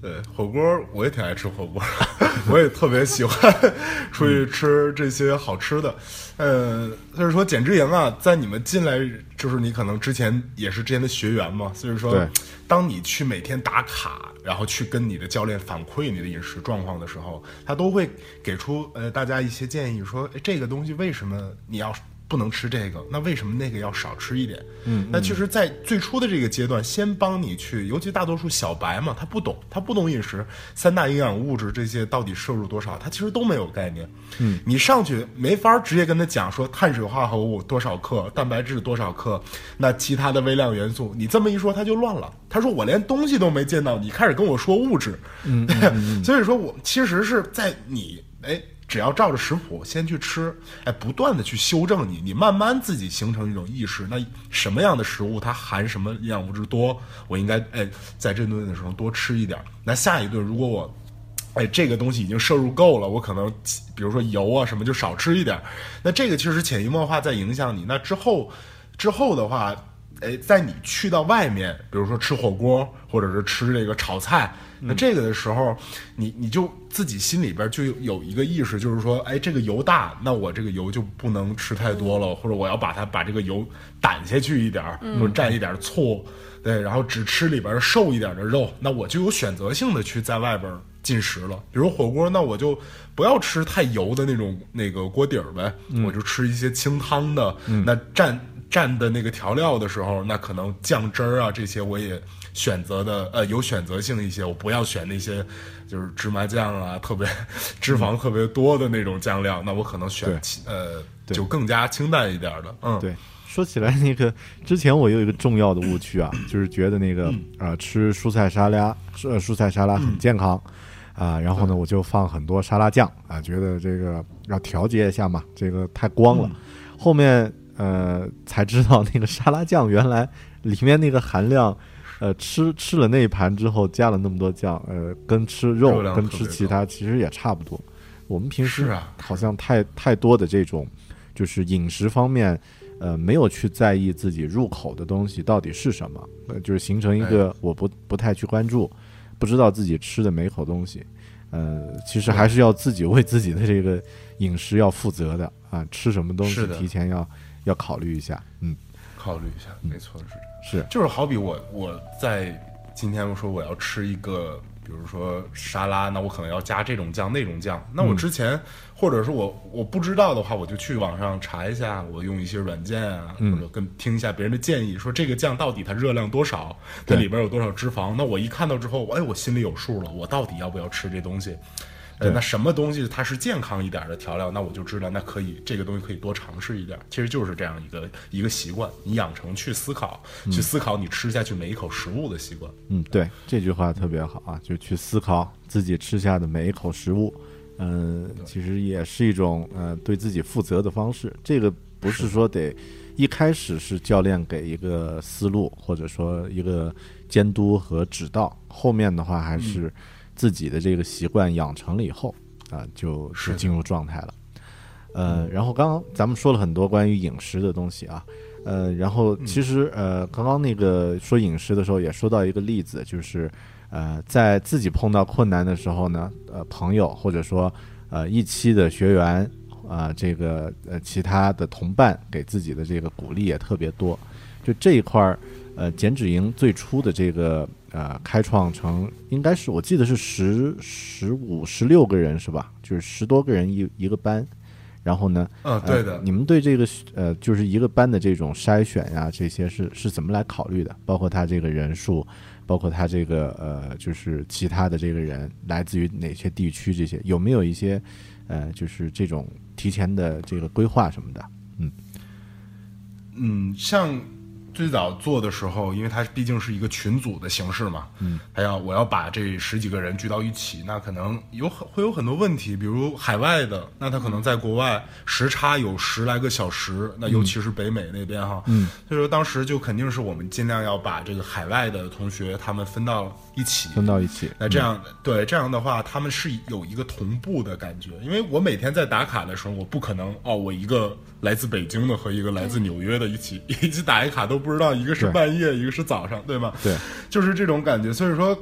对火锅，我也挺爱吃火锅，我也特别喜欢 出去吃这些好吃的。呃，就是说减脂营啊，在你们进来，就是你可能之前也是之前的学员嘛，所以说，当你去每天打卡，然后去跟你的教练反馈你的饮食状况的时候，他都会给出呃大家一些建议，说这个东西为什么你要。不能吃这个，那为什么那个要少吃一点？嗯，那其实，在最初的这个阶段，先帮你去，尤其大多数小白嘛，他不懂，他不懂饮食，三大营养物质这些到底摄入多少，他其实都没有概念。嗯，你上去没法直接跟他讲说碳水化合物多少克，蛋白质多少克，那其他的微量元素，你这么一说他就乱了。他说我连东西都没见到，你开始跟我说物质。嗯，所以说我其实是在你哎。只要照着食谱先去吃，哎，不断的去修正你，你慢慢自己形成一种意识。那什么样的食物它含什么营养物质多，我应该哎在这顿的时候多吃一点。那下一顿如果我哎这个东西已经摄入够了，我可能比如说油啊什么就少吃一点。那这个其实潜移默化在影响你。那之后之后的话。哎，在你去到外面，比如说吃火锅，或者是吃这个炒菜，那这个的时候，你你就自己心里边就有一个意识，就是说，哎，这个油大，那我这个油就不能吃太多了，或者我要把它把这个油掸下去一点儿，或者蘸一点醋，对，然后只吃里边瘦一点的肉，那我就有选择性的去在外边进食了。比如火锅，那我就不要吃太油的那种那个锅底儿呗，我就吃一些清汤的，那蘸。蘸的那个调料的时候，那可能酱汁儿啊这些我也选择的呃有选择性一些，我不要选那些就是芝麻酱啊特别脂肪特别多的那种酱料，那我可能选呃就更加清淡一点的。嗯，对。说起来那个之前我有一个重要的误区啊，就是觉得那个啊吃蔬菜沙拉呃蔬菜沙拉很健康啊，然后呢我就放很多沙拉酱啊，觉得这个要调节一下嘛，这个太光了，后面。呃，才知道那个沙拉酱原来里面那个含量，呃，吃吃了那一盘之后加了那么多酱，呃，跟吃肉跟吃其他其实也差不多。我们平时好像太太多的这种，就是饮食方面，呃，没有去在意自己入口的东西到底是什么，呃，就是形成一个我不不太去关注，不知道自己吃的每一口东西，呃，其实还是要自己为自己的这个饮食要负责的啊，吃什么东西提前要。要考虑一下，嗯，考虑一下，没错，是。是，就是好比我我在今天我说我要吃一个，比如说沙拉，那我可能要加这种酱那种酱，那我之前或者是我我不知道的话，我就去网上查一下，我用一些软件啊，或者跟听一下别人的建议，说这个酱到底它热量多少，它里边有多少脂肪，那我一看到之后，哎，我心里有数了，我到底要不要吃这东西？对，那什么东西它是健康一点的调料，那我就知道，那可以这个东西可以多尝试一点。其实就是这样一个一个习惯，你养成去思考，去思考你吃下去每一口食物的习惯。嗯，对，这句话特别好啊，就去思考自己吃下的每一口食物。嗯，其实也是一种呃对自己负责的方式。这个不是说得一开始是教练给一个思路，或者说一个监督和指导，后面的话还是。自己的这个习惯养成了以后，啊，就是进入状态了。呃，然后刚刚咱们说了很多关于饮食的东西啊，呃，然后其实呃，刚刚那个说饮食的时候也说到一个例子，就是呃，在自己碰到困难的时候呢，呃，朋友或者说呃一期的学员啊，这个呃其他的同伴给自己的这个鼓励也特别多。就这一块儿，呃，减脂营最初的这个。呃，开创成应该是我记得是十十五十六个人是吧？就是十多个人一一个班，然后呢，嗯，对的。你们对这个呃，就是一个班的这种筛选呀，这些是是怎么来考虑的？包括他这个人数，包括他这个呃，就是其他的这个人来自于哪些地区，这些有没有一些呃，就是这种提前的这个规划什么的？嗯嗯，像。最早做的时候，因为它毕竟是一个群组的形式嘛，嗯，还要我要把这十几个人聚到一起，那可能有很会有很多问题，比如海外的，那他可能在国外时差有十来个小时，那尤其是北美那边哈，嗯，所以说当时就肯定是我们尽量要把这个海外的同学他们分到一起，分到一起，那这样对这样的话，他们是有一个同步的感觉，因为我每天在打卡的时候，我不可能哦，我一个来自北京的和一个来自纽约的一起一起打一卡都不。知道一个是半夜，一个是早上，对吗？对，就是这种感觉。所以说，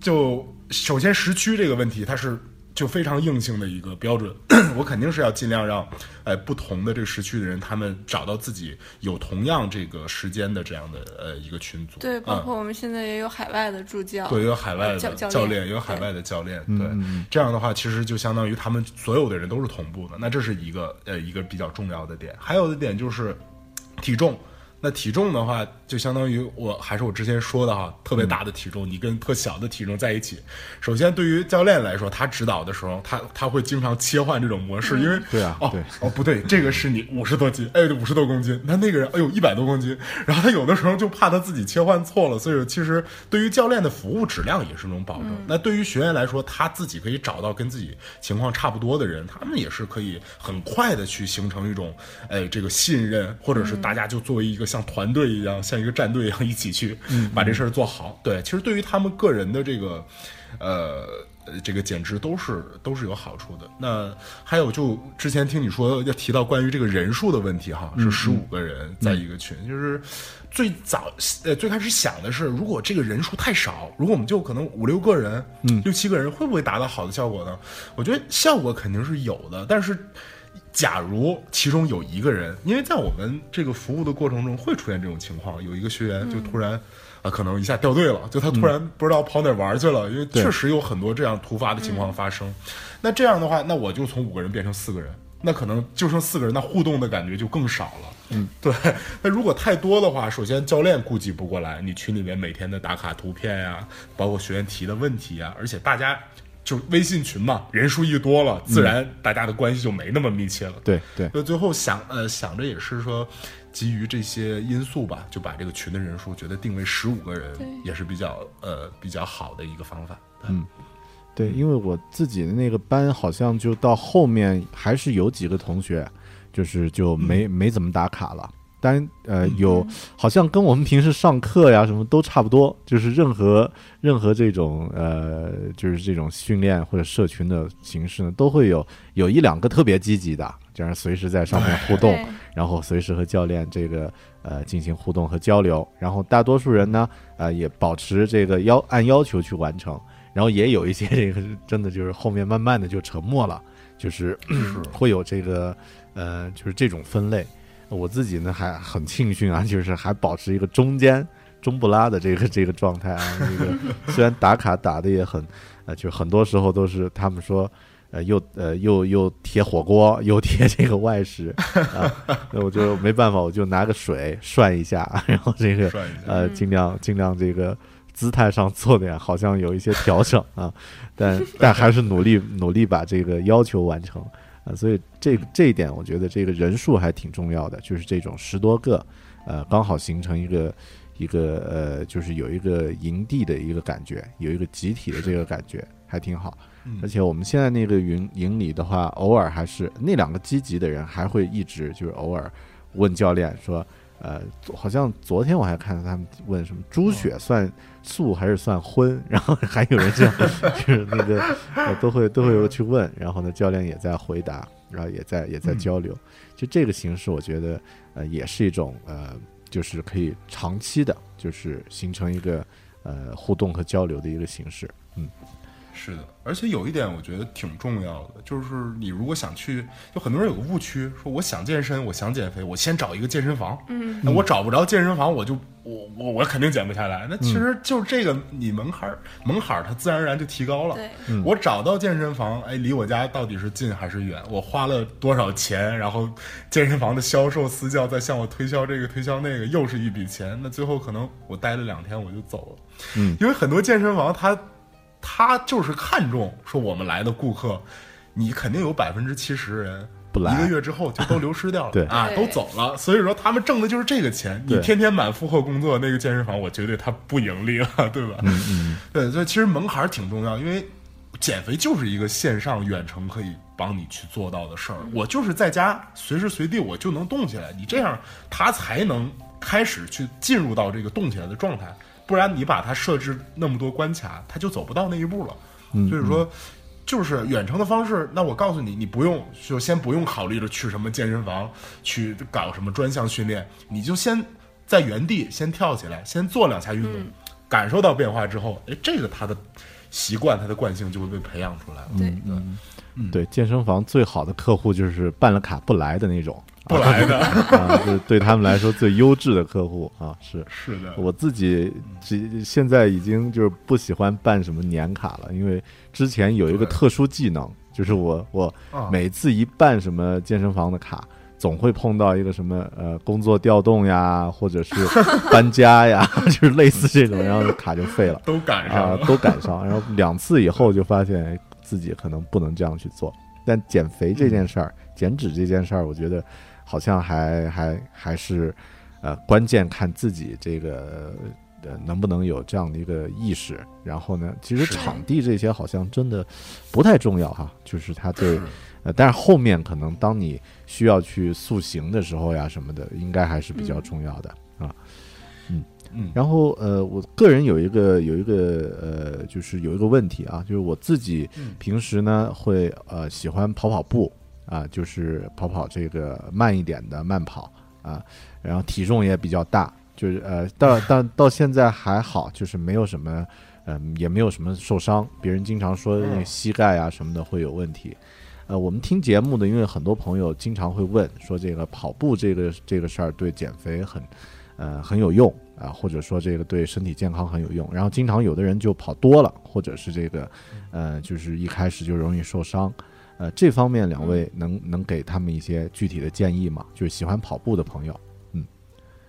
就首先时区这个问题，它是就非常硬性的一个标准。我肯定是要尽量让，哎，不同的这个时区的人，他们找到自己有同样这个时间的这样的呃一个群组。对，包括我们现在也有海外的助教，对，有海外的教练，有海外的教练。对，这样的话，其实就相当于他们所有的人都是同步的。那这是一个呃一个比较重要的点。还有的点就是体重。那体重的话，就相当于我还是我之前说的哈，特别大的体重，你跟特小的体重在一起。首先，对于教练来说，他指导的时候，他他会经常切换这种模式，因为对啊，哦对哦不对，这个是你五十多斤，哎五十多公斤，那那个人哎呦一百多公斤，然后他有的时候就怕他自己切换错了，所以说其实对于教练的服务质量也是一种保证。那对于学员来说，他自己可以找到跟自己情况差不多的人，他们也是可以很快的去形成一种哎这个信任，或者是大家就作为一个像团队一样，像一个战队一样一起去把这事儿做好。对，其实对于他们个人的这个呃。呃，这个减脂都是都是有好处的。那还有，就之前听你说要提到关于这个人数的问题哈，是十五个人在一个群，就是最早呃最开始想的是，如果这个人数太少，如果我们就可能五六个人，嗯，六七个人，会不会达到好的效果呢？我觉得效果肯定是有的，但是。假如其中有一个人，因为在我们这个服务的过程中会出现这种情况，有一个学员就突然啊，可能一下掉队了，就他突然不知道跑哪玩去了，因为确实有很多这样突发的情况发生。那这样的话，那我就从五个人变成四个人，那可能就剩四个人，那互动的感觉就更少了。嗯，对。那如果太多的话，首先教练顾及不过来，你群里面每天的打卡图片呀，包括学员提的问题呀，而且大家。就微信群嘛，人数一多了，自然大家的关系就没那么密切了。对对，就最后想呃想着也是说，基于这些因素吧，就把这个群的人数觉得定为十五个人，也是比较呃比较好的一个方法。嗯，对，因为我自己的那个班好像就到后面还是有几个同学，就是就没没怎么打卡了。但呃，有好像跟我们平时上课呀什么都差不多，就是任何任何这种呃，就是这种训练或者社群的形式呢，都会有有一两个特别积极的，这样随时在上面互动，然后随时和教练这个呃进行互动和交流。然后大多数人呢，呃，也保持这个要按要求去完成。然后也有一些这个真的就是后面慢慢的就沉默了，就是会有这个呃，就是这种分类。我自己呢还很庆幸啊，就是还保持一个中间中不拉的这个这个状态啊。这个 虽然打卡打的也很，呃，就很多时候都是他们说，呃，又呃又又贴火锅，又贴这个外食啊，那我就没办法，我就拿个水涮一下，然后这个呃尽量尽量这个姿态上做点好像有一些调整啊，但但还是努力努力把这个要求完成。啊，所以这这一点，我觉得这个人数还挺重要的，就是这种十多个，呃，刚好形成一个一个呃，就是有一个营地的一个感觉，有一个集体的这个感觉，还挺好。而且我们现在那个营营里的话，偶尔还是那两个积极的人还会一直就是偶尔问教练说，呃，好像昨天我还看到他们问什么猪血算素还是算荤，然后还有人这样就是那个都会都会有去问，然后呢教练也在回答，然后也在也在交流，就这个形式我觉得呃也是一种呃就是可以长期的，就是形成一个呃互动和交流的一个形式，嗯。是的，而且有一点我觉得挺重要的，就是你如果想去，就很多人有个误区，说我想健身，我想减肥，我先找一个健身房。嗯，那我找不着健身房，我就我我我肯定减不下来。那其实就是这个，你门槛门槛它自然而然就提高了。对，我找到健身房，哎，离我家到底是近还是远？我花了多少钱？然后健身房的销售私教在向我推销这个推销那个，又是一笔钱。那最后可能我待了两天我就走了。嗯，因为很多健身房它。他就是看重说我们来的顾客，你肯定有百分之七十人不来，一个月之后就都流失掉了，对啊，都走了。所以说他们挣的就是这个钱。你天天满负荷工作，那个健身房我绝对他不盈利了，对吧？嗯嗯，对，所以其实门槛挺重要，因为减肥就是一个线上远程可以帮你去做到的事儿。我就是在家随时随地我就能动起来，你这样他才能开始去进入到这个动起来的状态。不然你把它设置那么多关卡，它就走不到那一步了。所以说，就是远程的方式。那我告诉你，你不用就先不用考虑着去什么健身房去搞什么专项训练，你就先在原地先跳起来，先做两下运动，感受到变化之后，哎，这个他的习惯、他的惯性就会被培养出来了。对，嗯，对，健身房最好的客户就是办了卡不来的那种。不来的 啊，是对他们来说最优质的客户啊，是是的。我自己现在已经就是不喜欢办什么年卡了，因为之前有一个特殊技能，就是我我每次一办什么健身房的卡，总会碰到一个什么呃工作调动呀，或者是搬家呀，就是类似这种，然后卡就废了都赶上。都赶上。然后两次以后就发现哎自己可能不能这样去做。但减肥这件事儿，减脂这件事儿，我觉得好像还还还是呃关键看自己这个。呃，能不能有这样的一个意识？然后呢，其实场地这些好像真的不太重要哈，就是他对，呃，但是后面可能当你需要去塑形的时候呀什么的，应该还是比较重要的、啊。嗯，嗯然后呃，我个人有一个有一个呃，就是有一个问题啊，就是我自己嗯平时呢会呃喜欢跑跑步啊，就是跑跑这个慢一点的慢跑啊，然后体重也比较大，就是呃到到到现在还好，就是没有什么嗯、也没有什么受伤，别人经常说那膝盖啊什么的会有问题。呃，我们听节目的，因为很多朋友经常会问说，这个跑步这个这个事儿对减肥很，呃，很有用啊，或者说这个对身体健康很有用。然后经常有的人就跑多了，或者是这个，呃，就是一开始就容易受伤。呃，这方面两位能能给他们一些具体的建议吗？就是喜欢跑步的朋友，嗯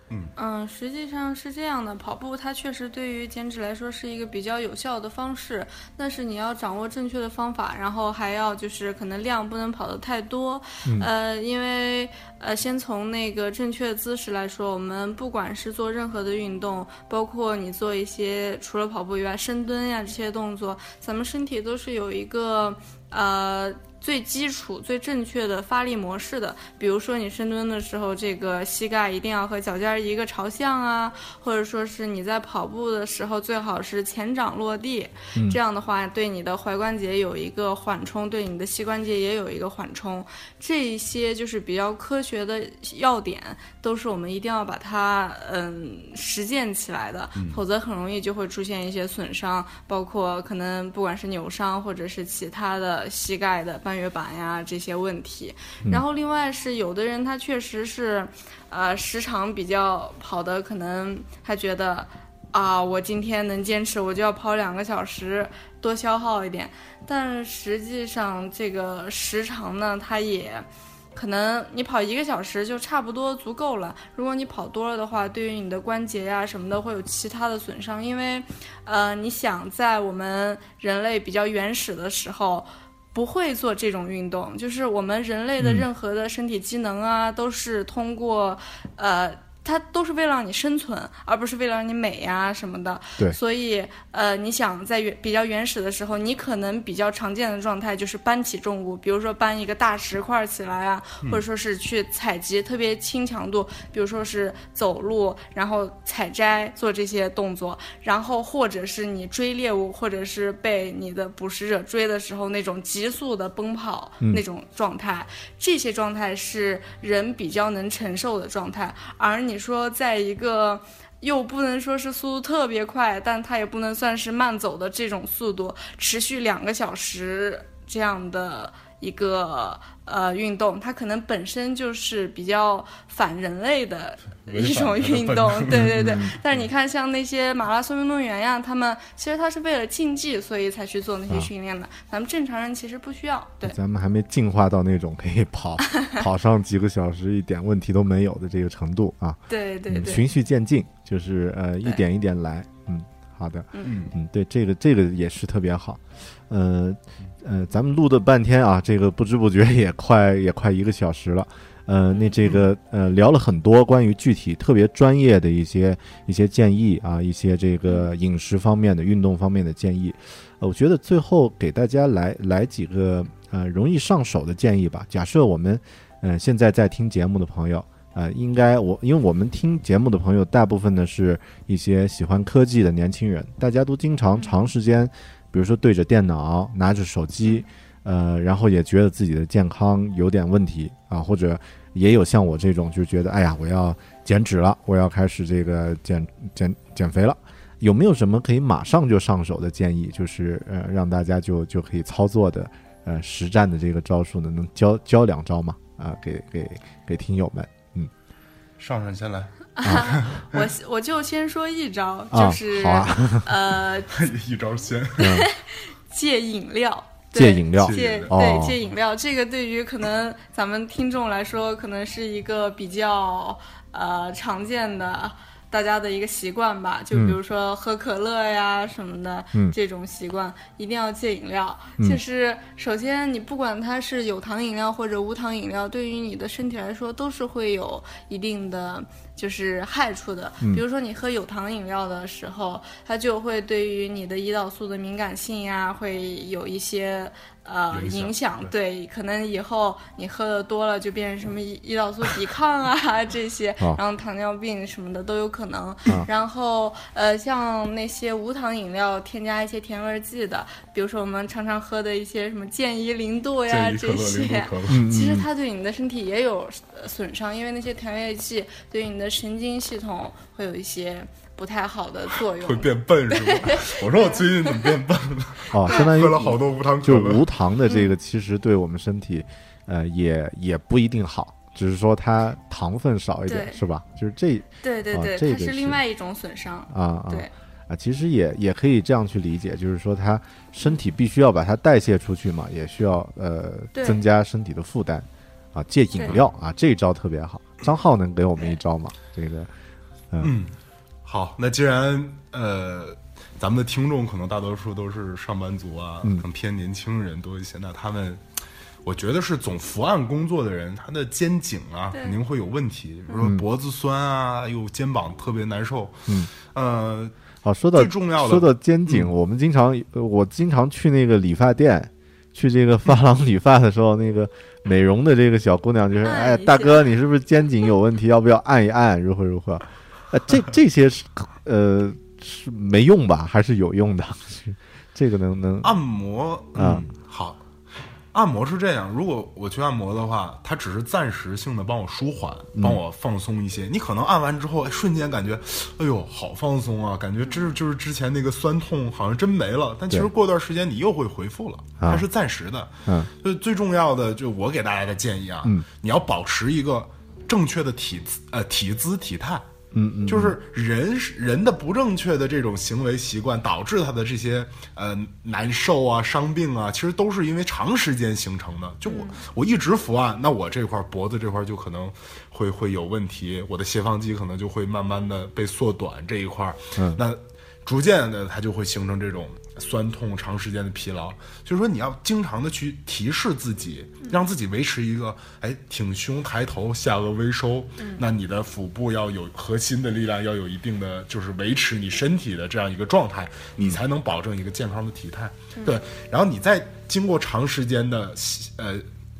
嗯嗯，实际上是这样的，跑步它确实对于减脂来说是一个比较有效的方式，但是你要掌握正确的方法，然后还要就是可能量不能跑得太多，呃，因为呃，先从那个正确的姿势来说，我们不管是做任何的运动，包括你做一些除了跑步以外深蹲呀这些动作，咱们身体都是有一个呃。最基础、最正确的发力模式的，比如说你深蹲的时候，这个膝盖一定要和脚尖儿一个朝向啊，或者说是你在跑步的时候最好是前掌落地，嗯这样的话对你的踝关节有一个缓冲，对你的膝关节也有一个缓冲。这一些就是比较科学的要点，都是我们一定要把它嗯实践起来的，否则很容易就会出现一些损伤，包括可能不管是扭伤或者是其他的膝盖的半月板呀这些问题。然后另外是有的人他确实是，呃，时长比较跑的，可能他觉得。啊，我今天能坚持，我就要跑两个小时，多消耗一点。但实际上，这个时长呢，它也可能你跑一个小时就差不多足够了。如果你跑多了的话，对于你的关节呀、什么的会有其他的损伤。因为，呃，你想在我们人类比较原始的时候。不会做这种运动，就是我们人类的任何的身体机能啊，都是通过，呃，它都是为了让你生存，而不是为了让你美呀、什么的。对。所以呃，你想在原比较原始的时候，你可能比较常见的状态就是搬起重物，比如说搬一个大石块起来啊，或者说是去采集特别轻强度，比如说是走路，然后采摘做这些动作，然后或者是你追猎物，或者是被你的捕食者追的时候那种急速的奔跑、那种状态，这些状态是人比较能承受的状态，而你说在一个。又不能说是速度特别快，但它也不能算是慢走的这种速度，持续两个小时这样的一个呃运动，它可能本身就是比较反人类的一种运动，对对对。但是你看，像那些马拉松运动员呀，他们其实他是为了竞技，所以才去做那些训练的。咱们正常人其实不需要，对。咱们还没进化到那种可以跑 跑上几个小时一点问题都没有的这个程度啊。嗯，对对对，循序渐进，就是呃一点一点来。嗯，好的，嗯嗯，对，这个这个也是特别好。呃呃，咱们录的半天啊，这个不知不觉也快也快一个小时了。呃，那这个呃聊了很多关于具体特别专业的一些一些建议啊，一些这个饮食方面的、运动方面的建议。呃，我觉得最后给大家来来几个呃容易上手的建议吧。假设我们呃现在在听节目的朋友。呃，应该我因为我们听节目的朋友，大部分呢是一些喜欢科技的年轻人，大家都经常长时间，比如说对着电脑、拿着手机，呃，然后也觉得自己的健康有点问题啊，或者也有像我这种，就觉得哎呀，我要减脂了，我要开始这个减减减肥了，有没有什么可以马上就上手的建议？就是呃，让大家就就可以操作的呃实战的这个招数呢？能教教两招吗？啊，给给给听友们。嗯上上先来，我我就先说一招，啊就是、好啊呃 一招鲜。嗯戒饮料。戒饮料戒哦对戒饮料，这个对于可能咱们听众来说，可能是一个比较呃常见的大家的一个习惯吧。就比如说喝可乐呀什么的，嗯这种习惯一定要戒饮料。嗯就是首先你不管它是有糖饮料或者无糖饮料，对于你的身体来说都是会有一定的。就是害处的，嗯比如说你喝有糖饮料的时候，它就会对于你的胰岛素的敏感性呀，会有一些呃影响。对对，可能以后你喝的多了，就变成什么胰胰岛素抵抗啊 这些，哦然后糖尿病什么的都有可能。啊然后呃，像那些无糖饮料添加一些甜味剂的，比如说我们常常喝的一些什么健怡零度呀这些。其实它对你的身体也有呃损伤，因为那些甜味剂对于你的神经系统会有一些不太好的作用。会变笨是吧？我说我最近怎么变笨了？哦，相当于 喝了好多无糖可就。无糖的这个，其实对我们身体，呃，也也不一定好，只是说它糖分少一点，是吧？就是这哦对对对，它是这个是另外一种损伤。啊啊对啊，其实也也可以这样去理解，就是说它身体必须要把它代谢出去嘛，也需要呃增加身体的负担啊。戒饮料啊，这一招特别好。张浩能给我们一招吗？这个嗯，好，那既然呃，咱们的听众可能大多数都是上班族啊，嗯可能偏年轻人多一些，那他们。我觉得是总伏案工作的人，他的肩颈啊肯定会有问题，比如说脖子酸啊，又肩膀特别难受。嗯，呃，好，说到最重要的说到肩颈，嗯我们经常呃我经常去那个理发店。去这个发廊 理发的时候，那个美容的这个小姑娘就是，按哎，大哥，你是不是肩颈有问题？要不要按一按？如何如何？呃，这这些是呃是没用吧？还是有用的？这个能能按摩，啊按摩是这样，如果我去按摩的话，它只是暂时性的帮我舒缓，嗯帮我放松一些。你可能按完之后，哎瞬间感觉，哎呦，好放松啊，感觉这就是之前那个酸痛好像真没了。但其实过段时间你又会恢复了，啊它是暂时的。嗯，所以最重要的，就我给大家的建议啊，嗯你要保持一个正确的体姿呃体姿体态。嗯嗯，就是人人的不正确的这种行为习惯，导致他的这些呃难受啊、伤病啊，其实都是因为长时间形成的。就我、我一直伏案，那我这块脖子这块就可能会会有问题，我的斜方肌可能就会慢慢的被缩短这一块，嗯。那逐渐的它就会形成这种酸痛、长时间的疲劳。就是说，你要经常的去提示自己，让自己维持一个哎挺胸抬头、下颚微收。那你的腹部要有核心的力量，要有一定的就是维持你身体的这样一个状态，你才能保证一个健康的体态。对，然后你再经过长时间的呃。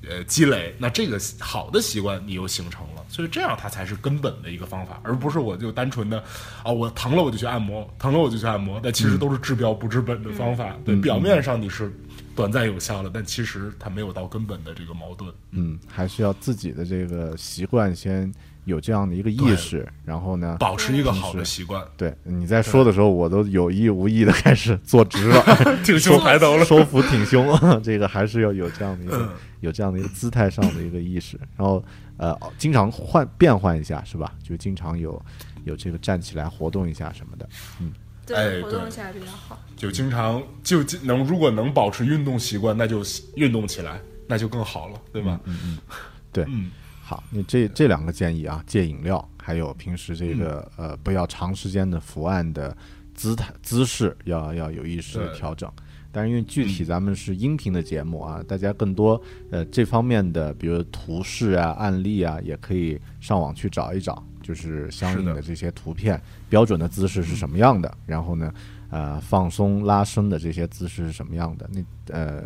呃，积累，那这个好的习惯你又形成了，所以这样它才是根本的一个方法，而不是我就单纯的啊，我疼了我就去按摩，疼了我就去按摩，但其实都是治标不治本的方法。对，表面上你是短暂有效了，但其实它没有到根本的这个矛盾。嗯，还是要自己的这个习惯先有这样的一个意识，然后呢，保持一个好的习惯，对你在说的时候，我都有意无意的开始坐直了，挺胸抬头了。收腹挺胸，这个还是要有这样的一个嗯。有这样的一个姿态上的一个意识，然后呃，经常换变换一下是吧？就经常有有这个站起来活动一下什么的，对，哎对活动起来比较好。就经常就能如果能保持运动习惯，那就运动起来，那就更好了，对。吧？嗯嗯，对，嗯，好，你这这两个建议啊，戒饮料，还有平时这个、嗯呃不要长时间的伏案的姿态姿势要要有意识的调整。但是因为具体咱们是音频的节目啊，大家更多呃这方面的，比如图示啊、案例啊，也可以上网去找一找，就是相应的的这些图片，标准的姿势是什么样的，然后呢，呃，放松拉伸的这些姿势是什么样的？那呃，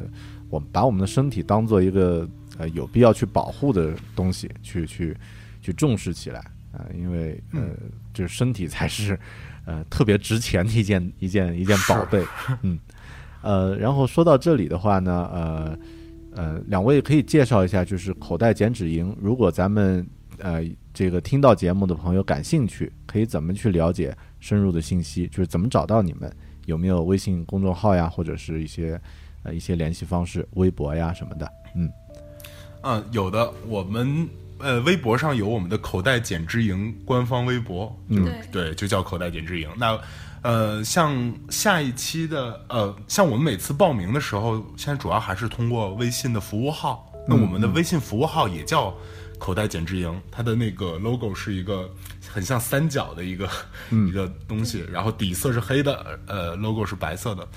我们把我们的身体当做一个呃有必要去保护的东西，去去去重视起来啊、呃因为呃，就是身体才是呃特别值钱的一件一件一件宝贝，嗯，呃，然后说到这里的话呢，呃呃，两位可以介绍一下，就是口袋减脂营，如果咱们呃这个听到节目的朋友感兴趣，可以怎么去了解深入的信息？就是怎么找到你们？有没有微信公众号呀，或者是一些呃一些联系方式，微博呀什么的？嗯嗯，有的，我们呃微博上有我们的口袋减脂营官方微博，嗯，对对，就叫口袋减脂营。那呃，像下一期的呃，像我们每次报名的时候，现在主要还是通过微信的服务号。那我们的微信服务号也叫口袋减脂营，它的那个 logo 是一个很像三角的一个、一个东西，然后底色是黑的，呃，logo 是白色的。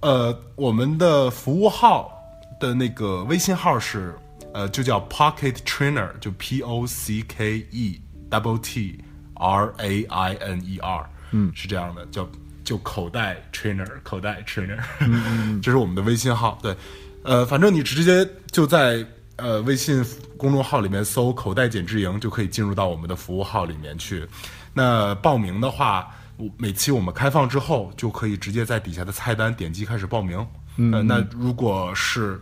呃，我们的服务号的那个微信号是呃，就叫 Pocket Trainer，就 P O C K E double T R A I N E R，嗯，是这样的，叫就口袋 trainer，口袋 trainer，这是我们的微信号。对，呃，反正你直接就在呃微信公众号里面搜“口袋减脂营”，就可以进入到我们的服务号里面去。那报名的话，我每期我们开放之后，就可以直接在底下的菜单点击开始报名。嗯、那如果是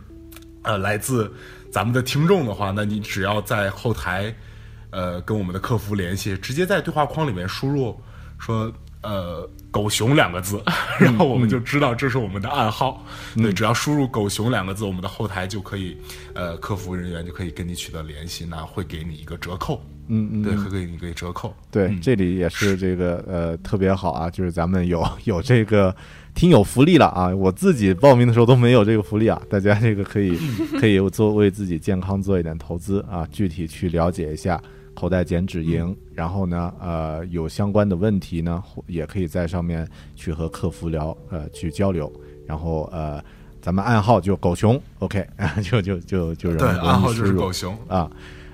呃来自咱们的听众的话，那你只要在后台呃跟我们的客服联系，直接在对话框里面输入说呃“狗熊”两个字，然后我们就知道这是我们的暗号。对，只要输入“狗熊”两个字，我们的后台就可以呃客服人员就可以跟你取得联系，那会给你一个折扣。嗯嗯，对，会给你一个折扣。对，这里也是这个呃特别好啊，就是咱们有有这个听友福利了啊！我自己报名的时候都没有这个福利啊，大家这个可以 可以做为自己健康做一点投资啊，具体去了解一下口袋减脂营，然后呢呃有相关的问题呢，也可以在上面去和客服聊呃去交流，然后呃咱们暗号就狗熊，OK 就就就就对，让暗号就是狗熊。啊。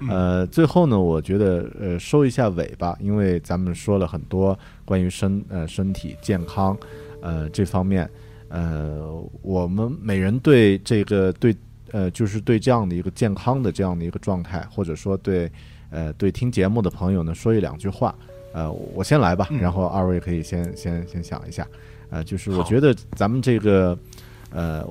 呃，最后呢，我觉得呃收一下尾吧，因为咱们说了很多关于身呃身体健康呃这方面，呃，我们每人对这个对呃就是对这样的一个健康的这样的一个状态，或者说对呃对听节目的朋友呢说一两句话。呃，我先来吧，然后二位可以先先先想一下。呃，就是我觉得咱们这个呃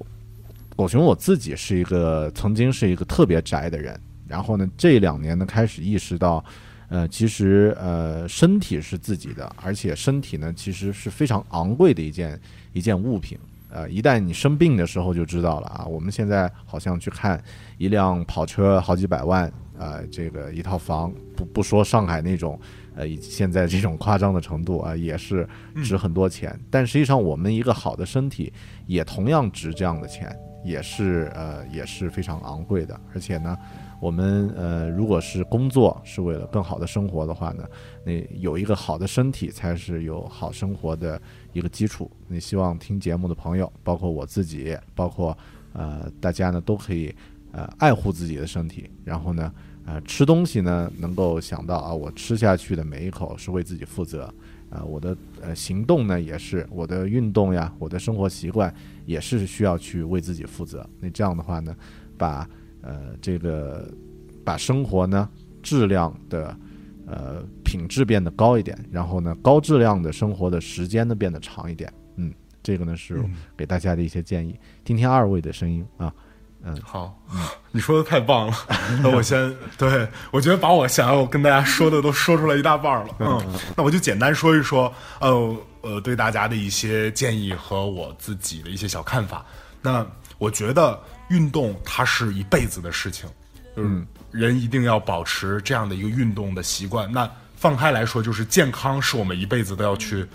狗熊我自己是一个曾经是一个特别宅的人，然后呢，这两年呢开始意识到，呃，其实呃身体是自己的，而且身体呢其实是非常昂贵的一件一件物品。呃，一旦你生病的时候就知道了啊。我们现在好像去看一辆跑车好几百万，呃，这个一套房，不不说上海那种，呃，以现在这种夸张的程度啊，也是值很多钱。但实际上，我们一个好的身体也同样值这样的钱，也是呃也是非常昂贵的。而且呢，我们呃如果是工作是为了更好的生活的话呢，那有一个好的身体才是有好生活的一个基础。那希望听节目的朋友，包括我自己，包括呃大家呢，都可以呃爱护自己的身体，然后呢。呃，吃东西呢，能够想到啊，我吃下去的每一口是为自己负责，啊、我的呃行动呢也是，我的运动呀，我的生活习惯也是需要去为自己负责。那这样的话呢，把呃这个把生活呢质量的呃品质变得高一点，然后呢高质量的生活的时间呢变得长一点。嗯，这个呢是给大家的一些建议，听听二位的声音啊。嗯好，你说的太棒了。那我先对我觉得把我想要跟大家说的都说出来一大半了。嗯，那我就简单说一说，呃呃，对大家的一些建议和我自己的一些小看法。那我觉得运动它是一辈子的事情，就是人一定要保持这样的一个运动的习惯。那放开来说，就是健康是我们一辈子都要去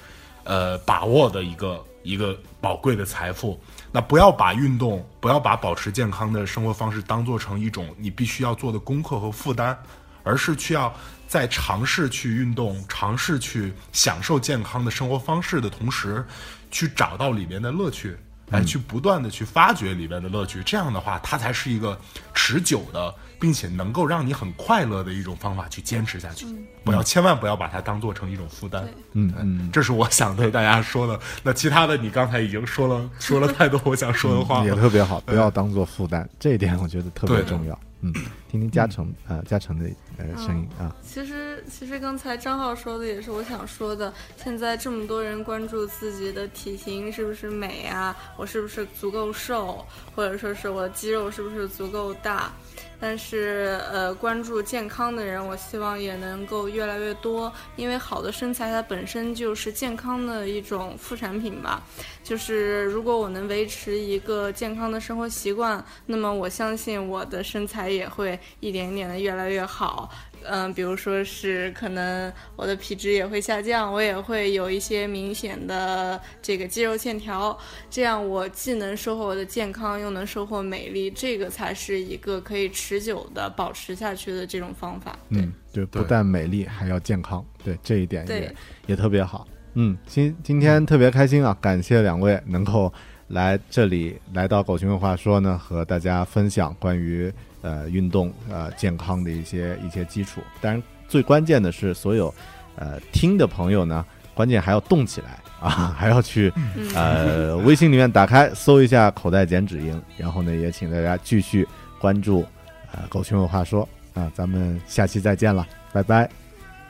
呃把握的一个一个宝贵的财富。那不要把运动，不要把保持健康的生活方式当做成一种你必须要做的功课和负担，而是去要在尝试去运动、尝试去享受健康的生活方式的同时，去找到里面的乐趣，来去不断的去发掘里面的乐趣。这样的话，它才是一个持久的，并且能够让你很快乐的一种方法去坚持下去。不要，千万不要把它当做成一种负担。嗯嗯，这是我想对大家说的。那其他的，你刚才已经说了，说了太多我想说的话也。特别好，不要当做负担，这一点我觉得特别重要。嗯，听听嘉诚啊嘉诚的呃声音啊，其实，其实刚才张浩说的也是我想说的。现在这么多人关注自己的体型是不是美啊，我是不是足够瘦，或者说是我的肌肉是不是足够大？但是呃，关注健康的人，我希望也能够越来越多，因为好的身材它本身就是健康的一种副产品吧。就是如果我能维持一个健康的生活习惯，那么我相信我的身材也会一点点的越来越好。嗯，比如说是可能我的皮脂也会下降，我也会有一些明显的这个肌肉线条，这样我既能收获我的健康，又能收获美丽，这个才是一个可以持久的保持下去的这种方法。嗯，对，不但美丽还要健康，对这一点也也特别好。嗯，今今天特别开心啊，感谢两位能够来这里，来到狗熊文化说呢，和大家分享关于。呃，运动呃，健康的一些一些基础，当然最关键的是，所有呃听的朋友呢，关键还要动起来 啊，还要去呃微信里面打开搜一下口袋减脂营，然后呢，也请大家继续关注呃狗熊有话说啊，咱们下期再见了，拜拜，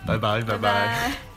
拜拜，拜拜。